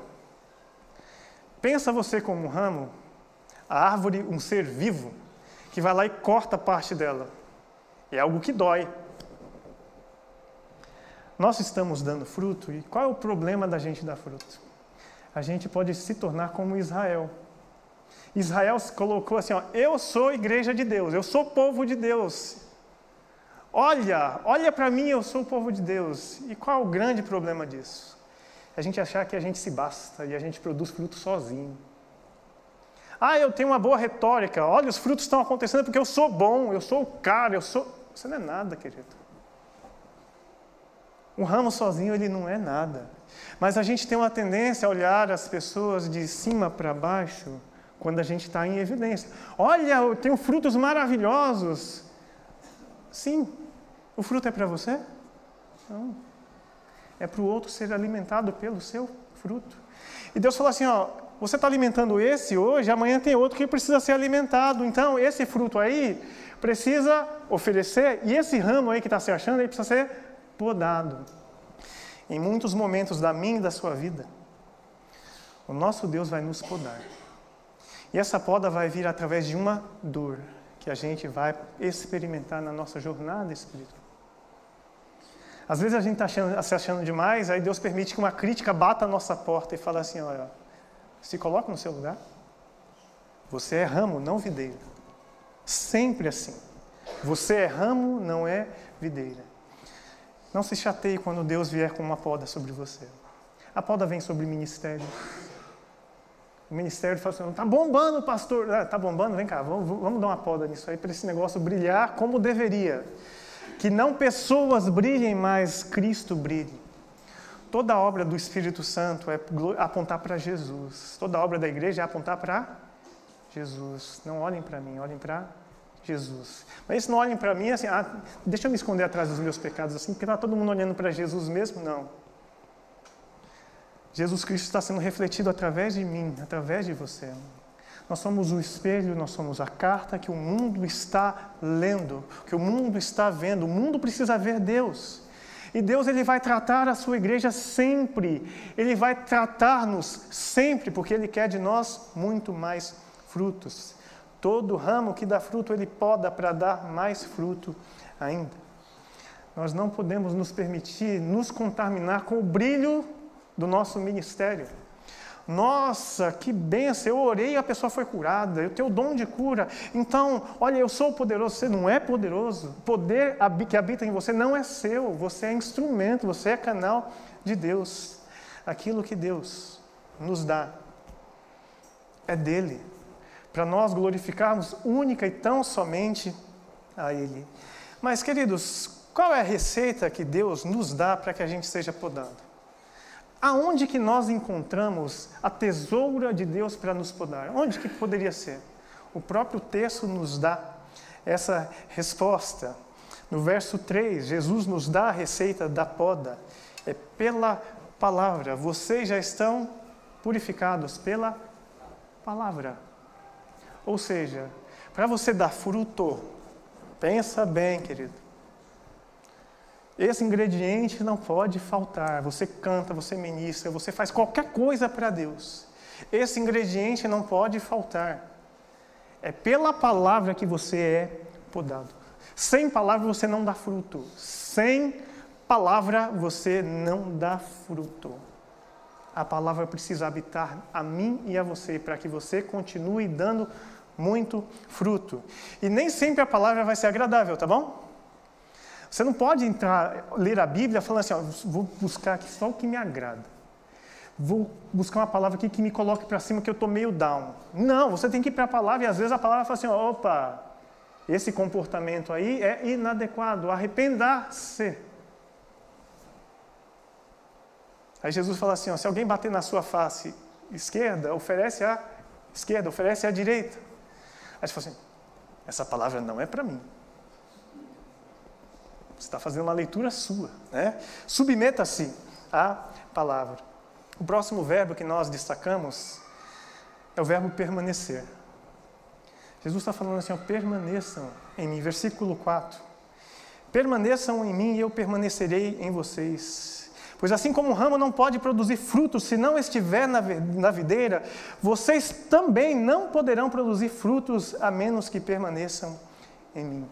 Pensa você como um ramo, a árvore, um ser vivo que vai lá e corta parte dela. É algo que dói. Nós estamos dando fruto e qual é o problema da gente dar fruto? A gente pode se tornar como Israel. Israel colocou assim: ó, eu sou igreja de Deus, eu sou povo de Deus. Olha, olha para mim, eu sou o povo de Deus. E qual é o grande problema disso? A gente achar que a gente se basta e a gente produz fruto sozinho. Ah, eu tenho uma boa retórica. Olha, os frutos estão acontecendo porque eu sou bom, eu sou o cara, eu sou. Você não é nada, querido. Um ramo sozinho ele não é nada. Mas a gente tem uma tendência a olhar as pessoas de cima para baixo quando a gente está em evidência. Olha, eu tenho frutos maravilhosos. Sim, o fruto é para você? Não. é para o outro ser alimentado pelo seu fruto. E Deus falou assim: ó, você está alimentando esse hoje, amanhã tem outro que precisa ser alimentado. Então, esse fruto aí precisa oferecer, e esse ramo aí que está se achando aí precisa ser podado. Em muitos momentos da minha e da sua vida, o nosso Deus vai nos podar. E essa poda vai vir através de uma dor que a gente vai experimentar na nossa jornada espiritual. Às vezes a gente está se achando demais, aí Deus permite que uma crítica bata a nossa porta e fala assim: olha, se coloca no seu lugar. Você é ramo, não videira. Sempre assim. Você é ramo, não é videira. Não se chateie quando Deus vier com uma poda sobre você. A poda vem sobre ministério. O ministério fala assim: está bombando, pastor. Ah, bombando? Vem cá, vamos, vamos dar uma poda nisso aí para esse negócio brilhar como deveria. Que não pessoas brilhem, mas Cristo brilhe. Toda obra do Espírito Santo é apontar para Jesus. Toda obra da igreja é apontar para Jesus. Não olhem para mim, olhem para Jesus. Mas não olhem para mim assim, ah, deixa eu me esconder atrás dos meus pecados assim, porque está todo mundo olhando para Jesus mesmo? Não. Jesus Cristo está sendo refletido através de mim, através de você. Nós somos o espelho, nós somos a carta que o mundo está lendo, que o mundo está vendo. O mundo precisa ver Deus. E Deus ele vai tratar a sua igreja sempre. Ele vai tratar-nos sempre, porque ele quer de nós muito mais frutos. Todo ramo que dá fruto, ele poda para dar mais fruto ainda. Nós não podemos nos permitir nos contaminar com o brilho do nosso ministério. Nossa, que benção! Eu orei e a pessoa foi curada. Eu tenho o dom de cura. Então, olha, eu sou poderoso. Você não é poderoso. Poder que habita em você não é seu. Você é instrumento, você é canal de Deus. Aquilo que Deus nos dá é dele. Para nós glorificarmos única e tão somente a Ele. Mas, queridos, qual é a receita que Deus nos dá para que a gente seja podado? Aonde que nós encontramos a tesoura de Deus para nos podar? Onde que poderia ser? O próprio texto nos dá essa resposta. No verso 3, Jesus nos dá a receita da poda. É pela palavra. Vocês já estão purificados pela palavra. Ou seja, para você dar fruto, pensa bem, querido. Esse ingrediente não pode faltar. Você canta, você ministra, você faz qualquer coisa para Deus. Esse ingrediente não pode faltar. É pela palavra que você é podado. Sem palavra você não dá fruto. Sem palavra você não dá fruto. A palavra precisa habitar a mim e a você para que você continue dando muito fruto. E nem sempre a palavra vai ser agradável, tá bom? Você não pode entrar, ler a Bíblia falando assim, ó, vou buscar aqui só o que me agrada. Vou buscar uma palavra aqui que me coloque para cima que eu estou meio down. Não, você tem que ir para a palavra e às vezes a palavra fala assim, opa, esse comportamento aí é inadequado, arrependa-se. Aí Jesus fala assim, ó, se alguém bater na sua face esquerda, oferece a esquerda, oferece a direita. Aí você fala assim, essa palavra não é para mim. Você está fazendo uma leitura sua. Né? Submeta-se à palavra. O próximo verbo que nós destacamos é o verbo permanecer. Jesus está falando assim: ó, permaneçam em mim. Versículo 4. Permaneçam em mim e eu permanecerei em vocês. Pois assim como o ramo não pode produzir frutos se não estiver na, na videira, vocês também não poderão produzir frutos a menos que permaneçam em mim.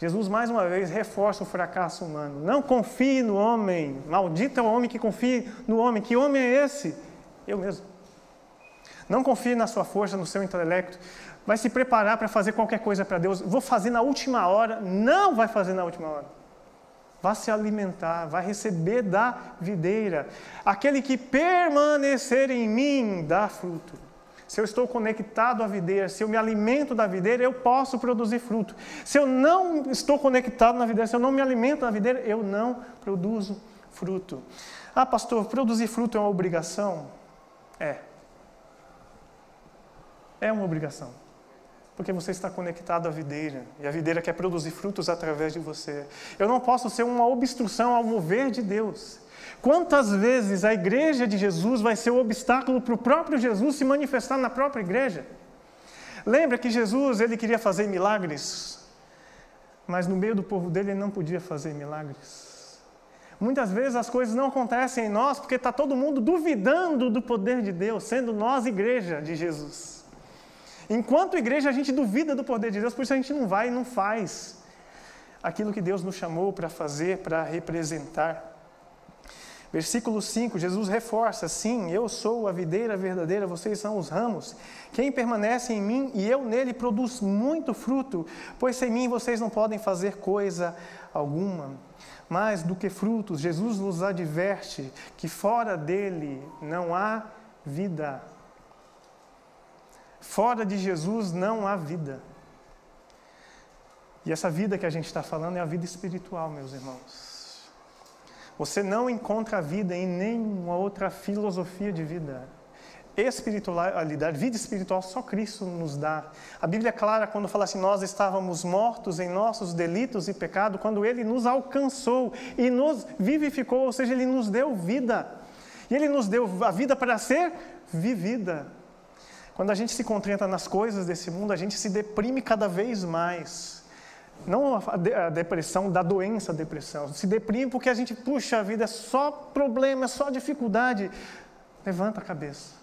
Jesus mais uma vez reforça o fracasso humano. Não confie no homem. Maldito é o homem que confie no homem. Que homem é esse? Eu mesmo. Não confie na sua força, no seu intelecto. Vai se preparar para fazer qualquer coisa para Deus. Vou fazer na última hora. Não vai fazer na última hora. Vá se alimentar, vai receber da videira. Aquele que permanecer em mim dá fruto se eu estou conectado à videira, se eu me alimento da videira, eu posso produzir fruto. Se eu não estou conectado na videira, se eu não me alimento da videira, eu não produzo fruto. Ah, pastor, produzir fruto é uma obrigação? É. É uma obrigação. Porque você está conectado à videira e a videira quer produzir frutos através de você. Eu não posso ser uma obstrução ao mover de Deus. Quantas vezes a igreja de Jesus vai ser o obstáculo para o próprio Jesus se manifestar na própria igreja? Lembra que Jesus ele queria fazer milagres, mas no meio do povo dele ele não podia fazer milagres. Muitas vezes as coisas não acontecem em nós porque está todo mundo duvidando do poder de Deus, sendo nós igreja de Jesus. Enquanto igreja a gente duvida do poder de Deus, por isso a gente não vai e não faz aquilo que Deus nos chamou para fazer, para representar. Versículo 5, Jesus reforça: Sim, eu sou a videira verdadeira, vocês são os ramos. Quem permanece em mim e eu nele produz muito fruto, pois sem mim vocês não podem fazer coisa alguma. Mais do que frutos, Jesus nos adverte que fora dele não há vida. Fora de Jesus não há vida. E essa vida que a gente está falando é a vida espiritual, meus irmãos. Você não encontra a vida em nenhuma outra filosofia de vida. Espiritualidade, vida espiritual, só Cristo nos dá. A Bíblia é clara quando fala assim: nós estávamos mortos em nossos delitos e pecado, quando Ele nos alcançou e nos vivificou, ou seja, Ele nos deu vida. E Ele nos deu a vida para ser vivida. Quando a gente se contenta nas coisas desse mundo, a gente se deprime cada vez mais. Não a depressão da doença, a depressão. Se deprime porque a gente, puxa, a vida é só problema, é só dificuldade. Levanta a cabeça.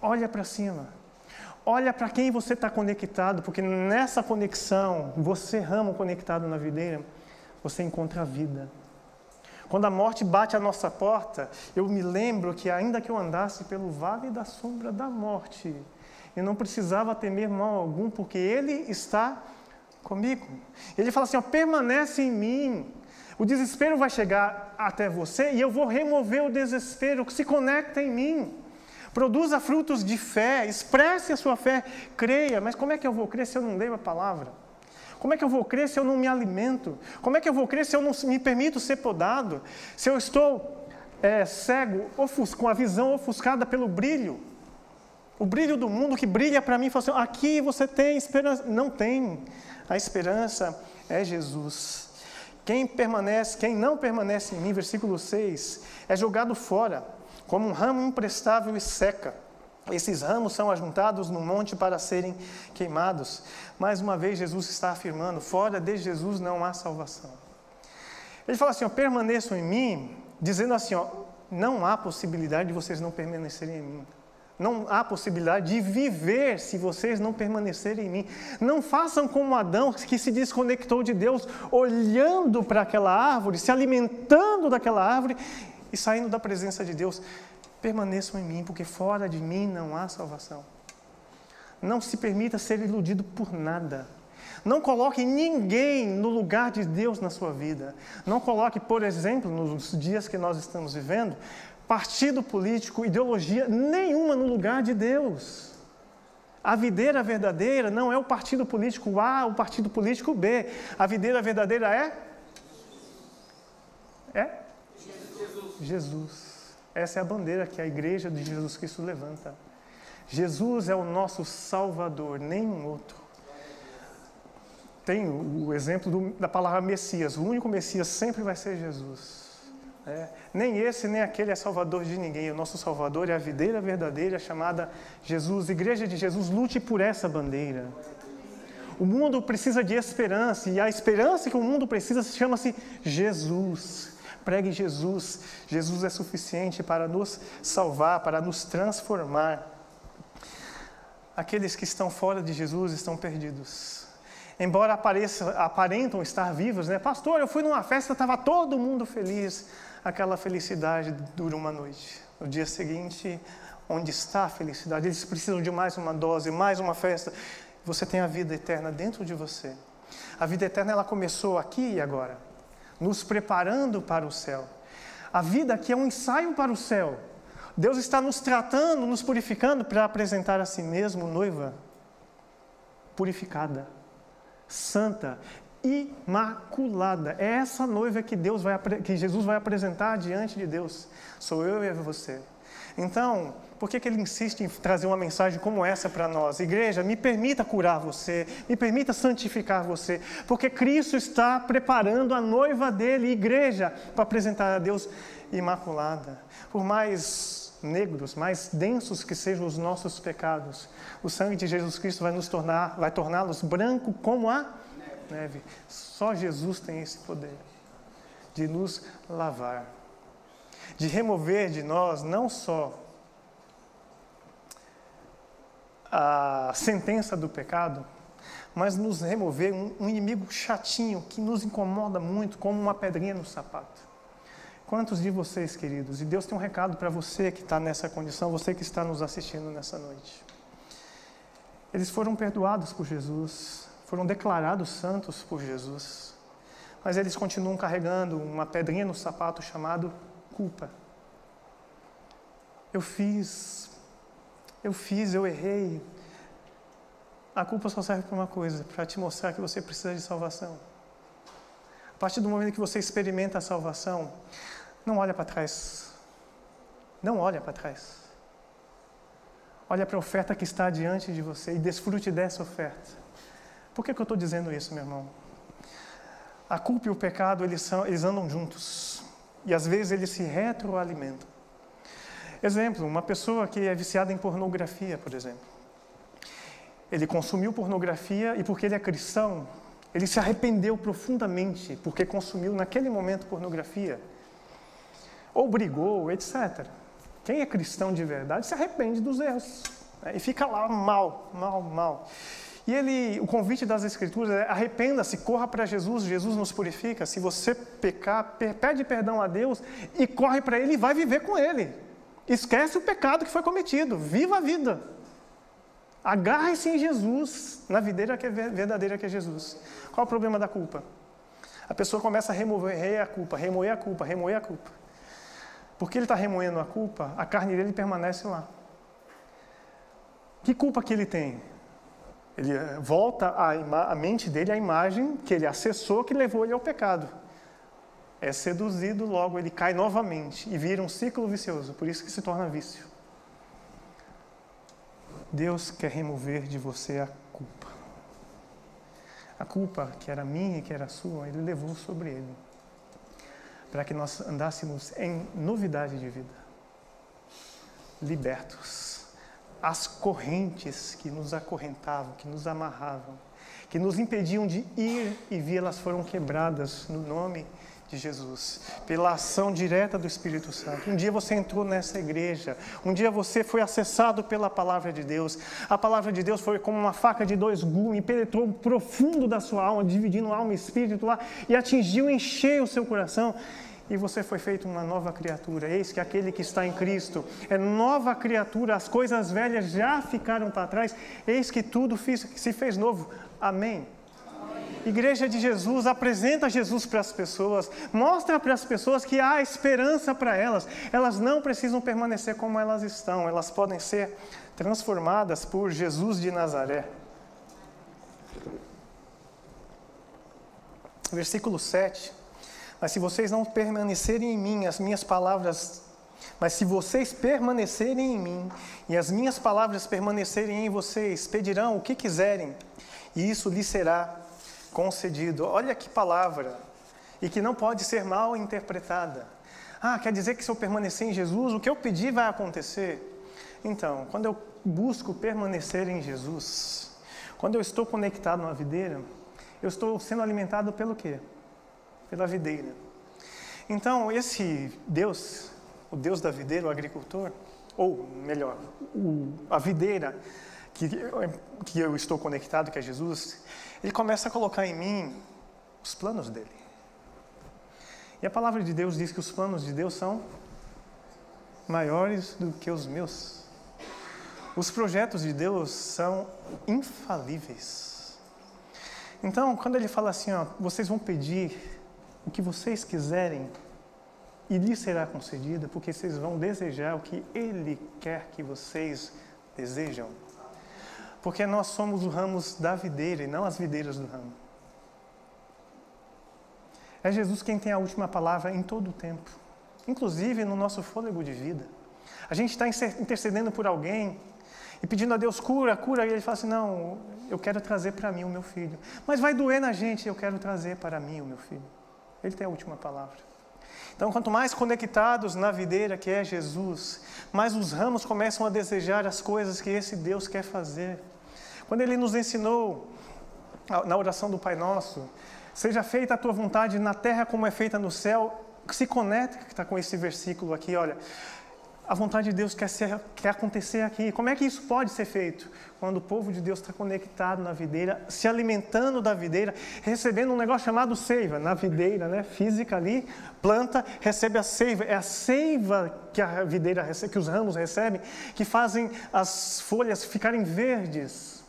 Olha para cima. Olha para quem você está conectado, porque nessa conexão, você ramo conectado na videira, você encontra a vida. Quando a morte bate à nossa porta, eu me lembro que ainda que eu andasse pelo vale da sombra da morte, eu não precisava temer mal algum, porque Ele está comigo. Ele fala assim: ó, permanece em mim. O desespero vai chegar até você e eu vou remover o desespero que se conecta em mim. Produza frutos de fé, expresse a sua fé, creia. Mas como é que eu vou crer se eu não leio a palavra? Como é que eu vou crer se eu não me alimento? Como é que eu vou crer se eu não me permito ser podado? Se eu estou é, cego, com a visão ofuscada pelo brilho? O brilho do mundo que brilha para mim e fala assim: aqui você tem esperança. Não tem. A esperança é Jesus. Quem permanece, quem não permanece em mim, versículo 6, é jogado fora, como um ramo imprestável e seca. Esses ramos são ajuntados no monte para serem queimados. Mais uma vez, Jesus está afirmando: fora de Jesus não há salvação. Ele fala assim: ó, permaneçam em mim, dizendo assim: ó, não há possibilidade de vocês não permanecerem em mim. Não há possibilidade de viver se vocês não permanecerem em mim. Não façam como Adão, que se desconectou de Deus, olhando para aquela árvore, se alimentando daquela árvore e saindo da presença de Deus. Permaneçam em mim, porque fora de mim não há salvação. Não se permita ser iludido por nada. Não coloque ninguém no lugar de Deus na sua vida. Não coloque, por exemplo, nos dias que nós estamos vivendo, partido político, ideologia nenhuma no lugar de Deus. A videira verdadeira não é o partido político A, o partido político B. A videira verdadeira é? É? Jesus. Essa é a bandeira que a igreja de Jesus Cristo levanta. Jesus é o nosso Salvador, nenhum outro. Tem o exemplo do, da palavra Messias. O único Messias sempre vai ser Jesus. É, nem esse nem aquele é salvador de ninguém. O nosso salvador é a videira verdadeira chamada Jesus. Igreja de Jesus, lute por essa bandeira. O mundo precisa de esperança e a esperança que o mundo precisa chama-se Jesus. Pregue Jesus. Jesus é suficiente para nos salvar, para nos transformar. Aqueles que estão fora de Jesus estão perdidos. Embora apareça, aparentam estar vivos, né? Pastor, eu fui numa festa, estava todo mundo feliz aquela felicidade dura uma noite. No dia seguinte, onde está a felicidade? Eles precisam de mais uma dose, mais uma festa. Você tem a vida eterna dentro de você. A vida eterna ela começou aqui e agora, nos preparando para o céu. A vida aqui é um ensaio para o céu. Deus está nos tratando, nos purificando para apresentar a si mesmo noiva purificada, santa, imaculada. É essa noiva que Deus vai que Jesus vai apresentar diante de Deus. Sou eu e você. Então, por que, que ele insiste em trazer uma mensagem como essa para nós? Igreja, me permita curar você, me permita santificar você, porque Cristo está preparando a noiva dele, igreja, para apresentar a Deus imaculada. Por mais negros, mais densos que sejam os nossos pecados, o sangue de Jesus Cristo vai nos tornar, vai torná-los branco como a neve. Só Jesus tem esse poder de nos lavar, de remover de nós não só a sentença do pecado, mas nos remover um, um, inimigo chatinho que nos incomoda muito, como uma pedrinha no sapato. Quantos de vocês, queridos, e Deus tem um recado para você que está nessa condição, você que está nos assistindo nessa noite. Eles foram perdoados por Jesus, foram declarados santos por Jesus, mas eles continuam carregando uma pedrinha no sapato chamado culpa. Eu fiz eu fiz, eu errei. A culpa só serve para uma coisa, para te mostrar que você precisa de salvação. A partir do momento que você experimenta a salvação, não olha para trás. Não olha para trás. Olha para a oferta que está diante de você e desfrute dessa oferta. Por que, que eu estou dizendo isso, meu irmão? A culpa e o pecado, eles, são, eles andam juntos. E às vezes eles se retroalimentam. Exemplo, uma pessoa que é viciada em pornografia, por exemplo. Ele consumiu pornografia e porque ele é cristão, ele se arrependeu profundamente porque consumiu naquele momento pornografia. Ou brigou, etc. Quem é cristão de verdade se arrepende dos erros né? e fica lá mal, mal, mal. E ele, o convite das Escrituras é arrependa-se, corra para Jesus, Jesus nos purifica. Se você pecar, pede perdão a Deus e corre para Ele e vai viver com Ele. Esquece o pecado que foi cometido. Viva a vida. Agarre-se em Jesus, na videira que é verdadeira que é Jesus. Qual o problema da culpa? A pessoa começa a remover a culpa, remoer a culpa, remoer a culpa. Porque ele está remoendo a culpa, a carne dele permanece lá. Que culpa que ele tem? Ele eh, volta a, a mente dele à imagem que ele acessou, que levou ele ao pecado é seduzido, logo ele cai novamente e vira um ciclo vicioso, por isso que se torna vício. Deus quer remover de você a culpa. A culpa que era minha e que era sua, ele levou sobre ele, para que nós andássemos em novidade de vida, libertos. As correntes que nos acorrentavam, que nos amarravam, que nos impediam de ir e vir, elas foram quebradas no nome de Jesus, pela ação direta do Espírito Santo. Um dia você entrou nessa igreja, um dia você foi acessado pela palavra de Deus. A palavra de Deus foi como uma faca de dois gumes, penetrou profundo da sua alma, dividindo alma e espírito lá e atingiu, encheu o seu coração. E você foi feito uma nova criatura. Eis que aquele que está em Cristo é nova criatura, as coisas velhas já ficaram para trás, eis que tudo se fez novo. Amém. Igreja de Jesus apresenta Jesus para as pessoas, mostra para as pessoas que há esperança para elas. Elas não precisam permanecer como elas estão, elas podem ser transformadas por Jesus de Nazaré. Versículo 7. Mas se vocês não permanecerem em mim, as minhas palavras mas se vocês permanecerem em mim e as minhas palavras permanecerem em vocês, pedirão o que quiserem, e isso lhes será concedido. Olha que palavra! E que não pode ser mal interpretada. Ah, quer dizer que se eu permanecer em Jesus, o que eu pedir vai acontecer? Então, quando eu busco permanecer em Jesus, quando eu estou conectado na videira, eu estou sendo alimentado pelo quê? Pela videira. Então, esse Deus, o Deus da videira, o agricultor, ou melhor, o, a videira que, que eu estou conectado, que é Jesus, ele começa a colocar em mim os planos dele. E a palavra de Deus diz que os planos de Deus são maiores do que os meus. Os projetos de Deus são infalíveis. Então, quando ele fala assim, ó, vocês vão pedir o que vocês quiserem e lhes será concedido, porque vocês vão desejar o que ele quer que vocês desejam. Porque nós somos os ramos da videira e não as videiras do ramo. É Jesus quem tem a última palavra em todo o tempo, inclusive no nosso fôlego de vida. A gente está intercedendo por alguém e pedindo a Deus cura, cura, e ele fala assim: Não, eu quero trazer para mim o meu filho. Mas vai doer na gente, eu quero trazer para mim o meu filho. Ele tem a última palavra. Então, quanto mais conectados na videira que é Jesus, mais os ramos começam a desejar as coisas que esse Deus quer fazer. Quando ele nos ensinou na oração do Pai Nosso, seja feita a tua vontade na terra como é feita no céu, se conecta com esse versículo aqui, olha. A vontade de Deus quer, ser, quer acontecer aqui. Como é que isso pode ser feito? Quando o povo de Deus está conectado na videira, se alimentando da videira, recebendo um negócio chamado seiva. Na videira, né? física ali, planta, recebe a seiva. É a seiva que a videira recebe, que os ramos recebem, que fazem as folhas ficarem verdes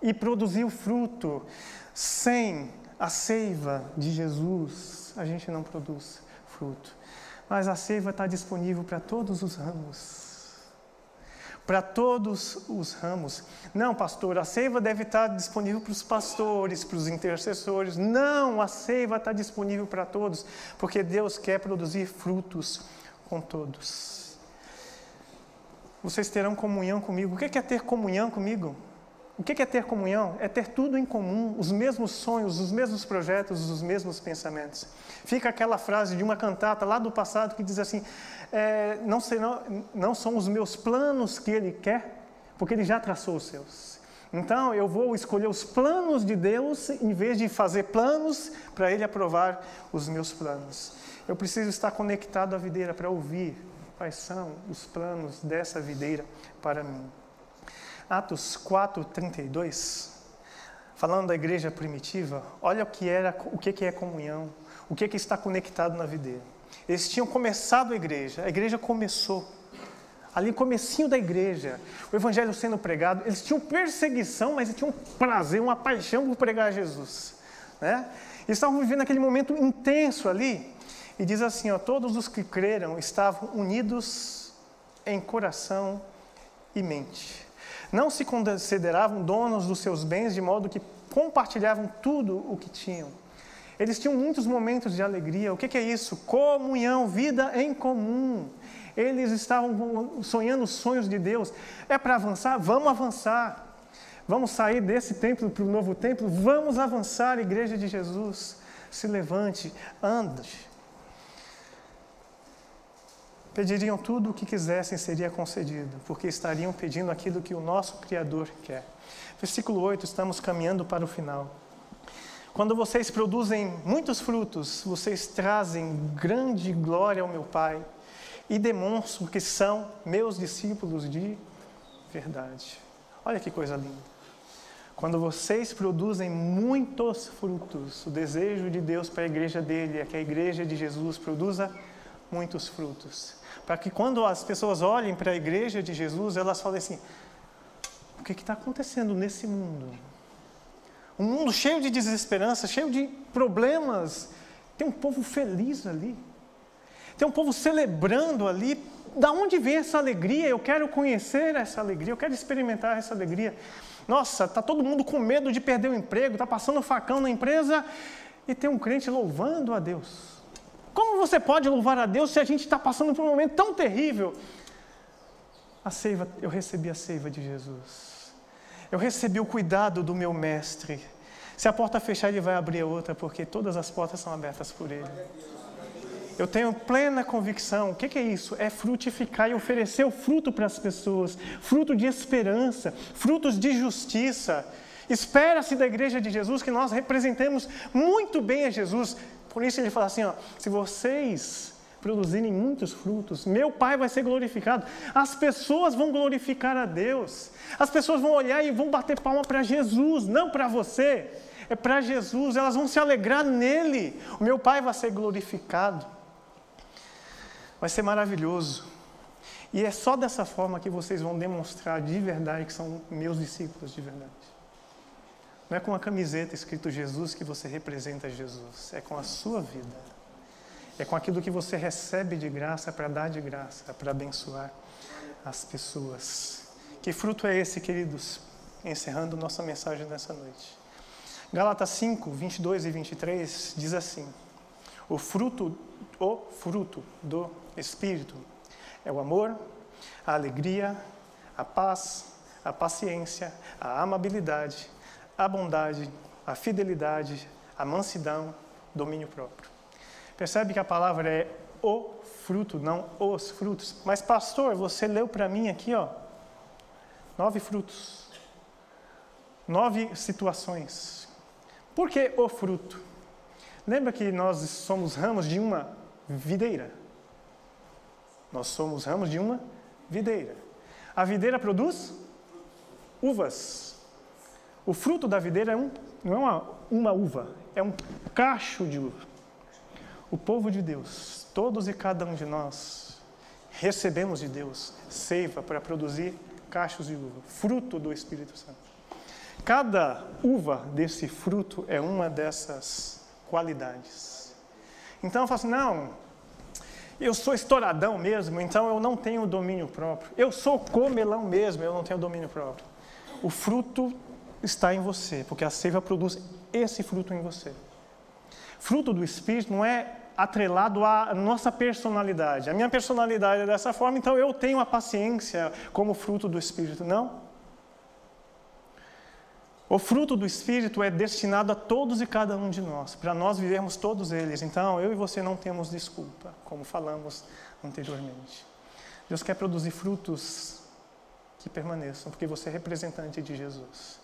e produzir o fruto. Sem a seiva de Jesus, a gente não produz fruto. Mas a seiva está disponível para todos os ramos. Para todos os ramos. Não, pastor, a seiva deve estar disponível para os pastores, para os intercessores. Não, a seiva está disponível para todos, porque Deus quer produzir frutos com todos. Vocês terão comunhão comigo. O que é ter comunhão comigo? O que é ter comunhão? É ter tudo em comum, os mesmos sonhos, os mesmos projetos, os mesmos pensamentos. Fica aquela frase de uma cantata lá do passado que diz assim: é, não, serão, não são os meus planos que Ele quer, porque Ele já traçou os seus. Então eu vou escolher os planos de Deus em vez de fazer planos para Ele aprovar os meus planos. Eu preciso estar conectado à videira para ouvir quais são os planos dessa videira para mim. Atos 4, 32, falando da igreja primitiva, olha o que, era, o que é comunhão, o que, que está conectado na videira. Eles tinham começado a igreja, a igreja começou. Ali comecinho da igreja, o evangelho sendo pregado, eles tinham perseguição, mas eles tinham prazer, uma paixão por pregar Jesus. Né? Eles estavam vivendo aquele momento intenso ali. E diz assim, ó, todos os que creram estavam unidos em coração e mente. Não se consideravam donos dos seus bens, de modo que compartilhavam tudo o que tinham. Eles tinham muitos momentos de alegria. O que é isso? Comunhão, vida em comum. Eles estavam sonhando sonhos de Deus. É para avançar? Vamos avançar. Vamos sair desse templo para o novo templo? Vamos avançar, Igreja de Jesus. Se levante, ande. Pediriam tudo o que quisessem, seria concedido, porque estariam pedindo aquilo que o nosso Criador quer. Versículo 8, estamos caminhando para o final. Quando vocês produzem muitos frutos, vocês trazem grande glória ao meu Pai e demonstram que são meus discípulos de verdade. Olha que coisa linda. Quando vocês produzem muitos frutos, o desejo de Deus para a igreja dele é que a igreja de Jesus produza muitos frutos para que quando as pessoas olhem para a igreja de Jesus, elas falem assim: o que está acontecendo nesse mundo? Um mundo cheio de desesperança, cheio de problemas. Tem um povo feliz ali. Tem um povo celebrando ali. Da onde vem essa alegria? Eu quero conhecer essa alegria, eu quero experimentar essa alegria. Nossa, está todo mundo com medo de perder o emprego, está passando facão na empresa e tem um crente louvando a Deus. Como você pode louvar a Deus se a gente está passando por um momento tão terrível? A seiva, eu recebi a seiva de Jesus. Eu recebi o cuidado do meu mestre. Se a porta fechar, ele vai abrir outra, porque todas as portas são abertas por ele. Eu tenho plena convicção. O que é isso? É frutificar e oferecer o fruto para as pessoas fruto de esperança, frutos de justiça. Espera-se da igreja de Jesus que nós representemos muito bem a Jesus, por isso ele fala assim: ó, se vocês produzirem muitos frutos, meu Pai vai ser glorificado. As pessoas vão glorificar a Deus. As pessoas vão olhar e vão bater palma para Jesus, não para você. É para Jesus, elas vão se alegrar nele. O meu Pai vai ser glorificado. Vai ser maravilhoso. E é só dessa forma que vocês vão demonstrar de verdade que são meus discípulos de verdade. Não é com a camiseta escrito Jesus que você representa Jesus, é com a sua vida. É com aquilo que você recebe de graça para dar de graça, para abençoar as pessoas. Que fruto é esse, queridos? Encerrando nossa mensagem nessa noite. Gálatas 5, 22 e 23 diz assim: O fruto, o fruto do Espírito é o amor, a alegria, a paz, a paciência, a amabilidade, a bondade, a fidelidade, a mansidão, domínio próprio. Percebe que a palavra é o fruto, não os frutos. Mas, pastor, você leu para mim aqui, ó, nove frutos, nove situações. Por que o fruto? Lembra que nós somos ramos de uma videira? Nós somos ramos de uma videira. A videira produz uvas. O fruto da videira é um, não é uma, uma uva, é um cacho de uva. O povo de Deus, todos e cada um de nós, recebemos de Deus seiva para produzir cachos de uva, fruto do Espírito Santo. Cada uva desse fruto é uma dessas qualidades. Então eu falo assim: não, eu sou estouradão mesmo, então eu não tenho domínio próprio. Eu sou comelão mesmo, eu não tenho domínio próprio. O fruto está em você, porque a seiva produz esse fruto em você. Fruto do Espírito não é atrelado à nossa personalidade. A minha personalidade é dessa forma, então eu tenho a paciência como fruto do Espírito. Não. O fruto do Espírito é destinado a todos e cada um de nós, para nós vivermos todos eles. Então, eu e você não temos desculpa, como falamos anteriormente. Deus quer produzir frutos que permaneçam, porque você é representante de Jesus.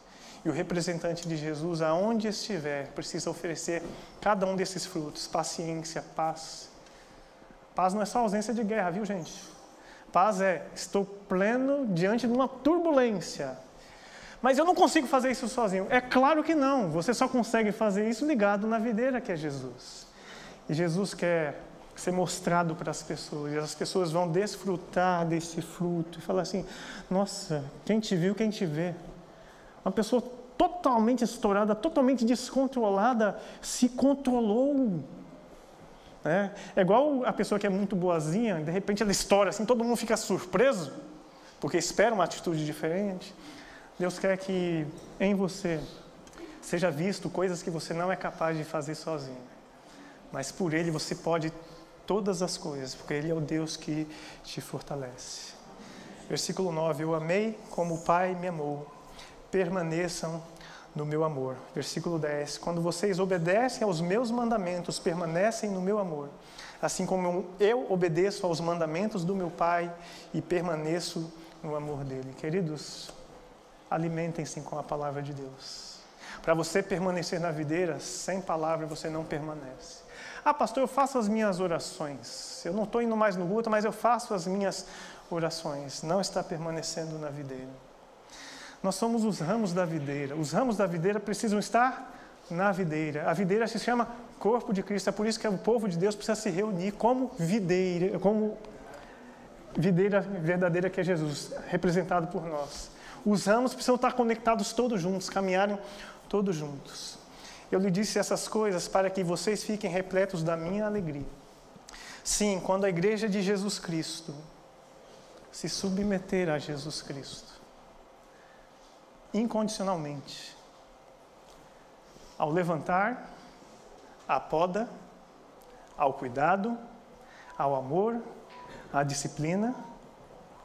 E o representante de Jesus, aonde estiver, precisa oferecer cada um desses frutos: paciência, paz. Paz não é só ausência de guerra, viu, gente? Paz é estou pleno diante de uma turbulência mas eu não consigo fazer isso sozinho. É claro que não. Você só consegue fazer isso ligado na videira que é Jesus. E Jesus quer ser mostrado para as pessoas. E as pessoas vão desfrutar desse fruto e falar assim: Nossa, quem te viu, quem te vê. Uma pessoa totalmente estourada, totalmente descontrolada, se controlou. É, é igual a pessoa que é muito boazinha, de repente ela estoura assim, todo mundo fica surpreso, porque espera uma atitude diferente. Deus quer que em você seja visto coisas que você não é capaz de fazer sozinho. Mas por Ele você pode todas as coisas, porque Ele é o Deus que te fortalece. Versículo 9: Eu amei como o Pai me amou, permaneçam no meu amor. Versículo 10: Quando vocês obedecem aos meus mandamentos, permanecem no meu amor, assim como eu obedeço aos mandamentos do meu Pai e permaneço no amor dele. Queridos, alimentem-se com a palavra de Deus. Para você permanecer na videira, sem palavra você não permanece. Ah, pastor, eu faço as minhas orações. Eu não estou indo mais no culto, mas eu faço as minhas orações. Não está permanecendo na videira. Nós somos os ramos da videira. Os ramos da videira precisam estar na videira. A videira se chama corpo de Cristo. É por isso que o povo de Deus precisa se reunir como videira, como videira verdadeira que é Jesus, representado por nós. Os ramos precisam estar conectados todos juntos, caminharem todos juntos. Eu lhe disse essas coisas para que vocês fiquem repletos da minha alegria. Sim, quando a igreja de Jesus Cristo se submeter a Jesus Cristo, incondicionalmente, ao levantar, à poda, ao cuidado, ao amor, à disciplina,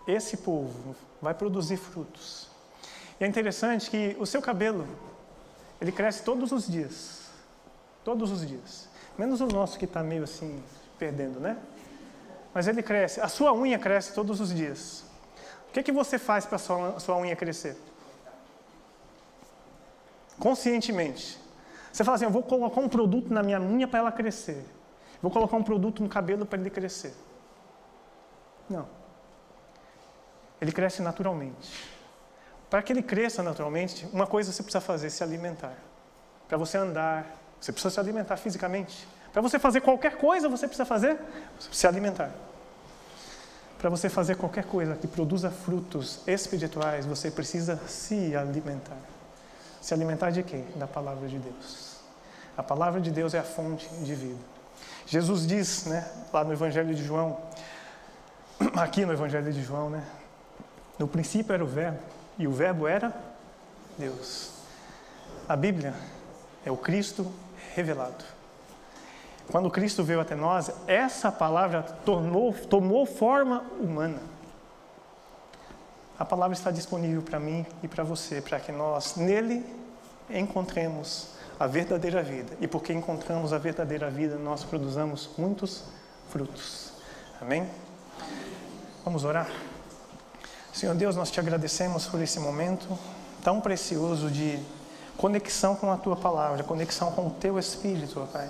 esse povo vai produzir frutos. E é interessante que o seu cabelo, ele cresce todos os dias. Todos os dias. Menos o nosso que está meio assim, perdendo, né? Mas ele cresce. A sua unha cresce todos os dias. O que, que você faz para a sua, sua unha crescer? Conscientemente. Você fala assim: eu vou colocar um produto na minha unha para ela crescer. Vou colocar um produto no cabelo para ele crescer. Não. Ele cresce naturalmente. Para que ele cresça naturalmente, uma coisa você precisa fazer, se alimentar. Para você andar, você precisa se alimentar fisicamente. Para você fazer qualquer coisa, você precisa fazer se alimentar. Para você fazer qualquer coisa que produza frutos espirituais, você precisa se alimentar. Se alimentar de quê? Da palavra de Deus. A palavra de Deus é a fonte de vida. Jesus diz, né, lá no Evangelho de João, aqui no Evangelho de João, né, no princípio era o Verbo, e o Verbo era Deus. A Bíblia é o Cristo revelado. Quando Cristo veio até nós, essa palavra tornou, tomou forma humana. A palavra está disponível para mim e para você, para que nós nele encontremos a verdadeira vida. E porque encontramos a verdadeira vida, nós produzamos muitos frutos. Amém? Vamos orar? Senhor Deus, nós te agradecemos por esse momento tão precioso de conexão com a tua palavra, conexão com o teu espírito, ó Pai.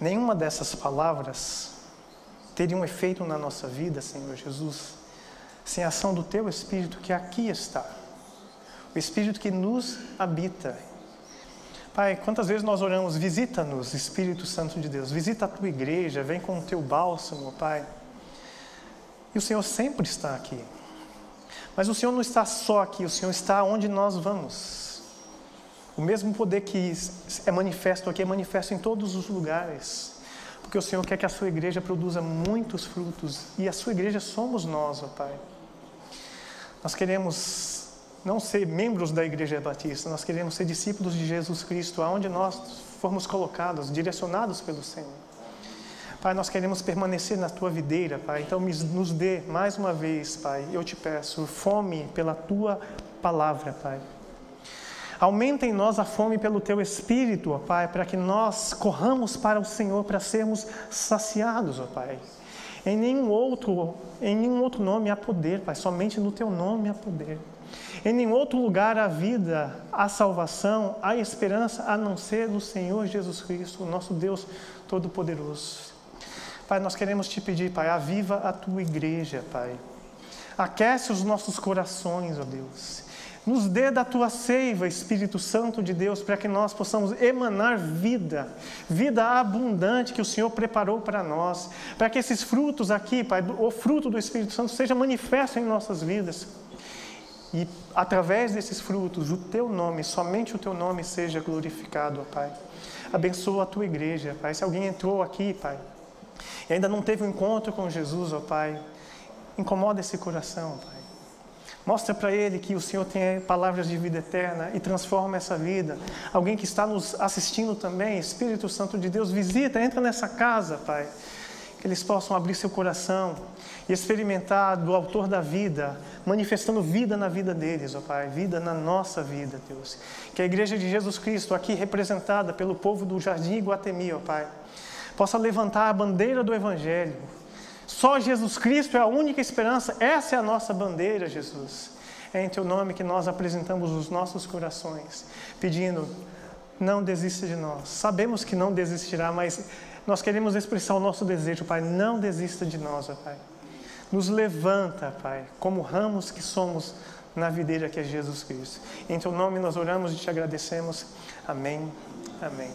Nenhuma dessas palavras teria um efeito na nossa vida, Senhor Jesus, sem a ação do teu espírito que aqui está. O espírito que nos habita. Pai, quantas vezes nós oramos, visita-nos, Espírito Santo de Deus, visita a tua igreja, vem com o teu bálsamo, Pai. E o Senhor sempre está aqui. Mas o Senhor não está só aqui, o Senhor está onde nós vamos. O mesmo poder que é manifesto aqui é manifesto em todos os lugares. Porque o Senhor quer que a sua igreja produza muitos frutos. E a sua igreja somos nós, ó Pai. Nós queremos não ser membros da Igreja Batista, nós queremos ser discípulos de Jesus Cristo, aonde nós formos colocados, direcionados pelo Senhor. Pai, nós queremos permanecer na tua videira, Pai. Então, nos dê mais uma vez, Pai, eu te peço, fome pela tua palavra, Pai. Aumenta em nós a fome pelo Teu Espírito, ó Pai, para que nós corramos para o Senhor para sermos saciados, ó Pai. Em nenhum outro, em nenhum outro nome há poder, Pai, somente no Teu nome há poder. Em nenhum outro lugar há vida, há salvação, há esperança, a não ser no Senhor Jesus Cristo, nosso Deus Todo-Poderoso. Pai, nós queremos te pedir, Pai, aviva a Tua igreja, Pai. Aquece os nossos corações, ó Deus. Nos dê da tua seiva, Espírito Santo de Deus, para que nós possamos emanar vida, vida abundante que o Senhor preparou para nós, para que esses frutos aqui, Pai, o fruto do Espírito Santo seja manifesto em nossas vidas. E através desses frutos, o teu nome, somente o teu nome seja glorificado, Pai. Abençoa a tua igreja, Pai. Se alguém entrou aqui, Pai, e ainda não teve um encontro com Jesus, ó Pai, incomoda esse coração, Pai. Mostra para ele que o Senhor tem palavras de vida eterna e transforma essa vida. Alguém que está nos assistindo também, Espírito Santo de Deus, visita, entra nessa casa, Pai. Que eles possam abrir seu coração e experimentar do Autor da vida, manifestando vida na vida deles, ó Pai, vida na nossa vida, Deus. Que a Igreja de Jesus Cristo, aqui representada pelo povo do Jardim Iguatemi, ó Pai, possa levantar a bandeira do Evangelho só Jesus Cristo é a única esperança, essa é a nossa bandeira, Jesus. É em Teu nome que nós apresentamos os nossos corações, pedindo, não desista de nós. Sabemos que não desistirá, mas nós queremos expressar o nosso desejo, Pai, não desista de nós, Pai. Nos levanta, Pai, como ramos que somos na videira que é Jesus Cristo. Em Teu nome nós oramos e te agradecemos. Amém. Amém.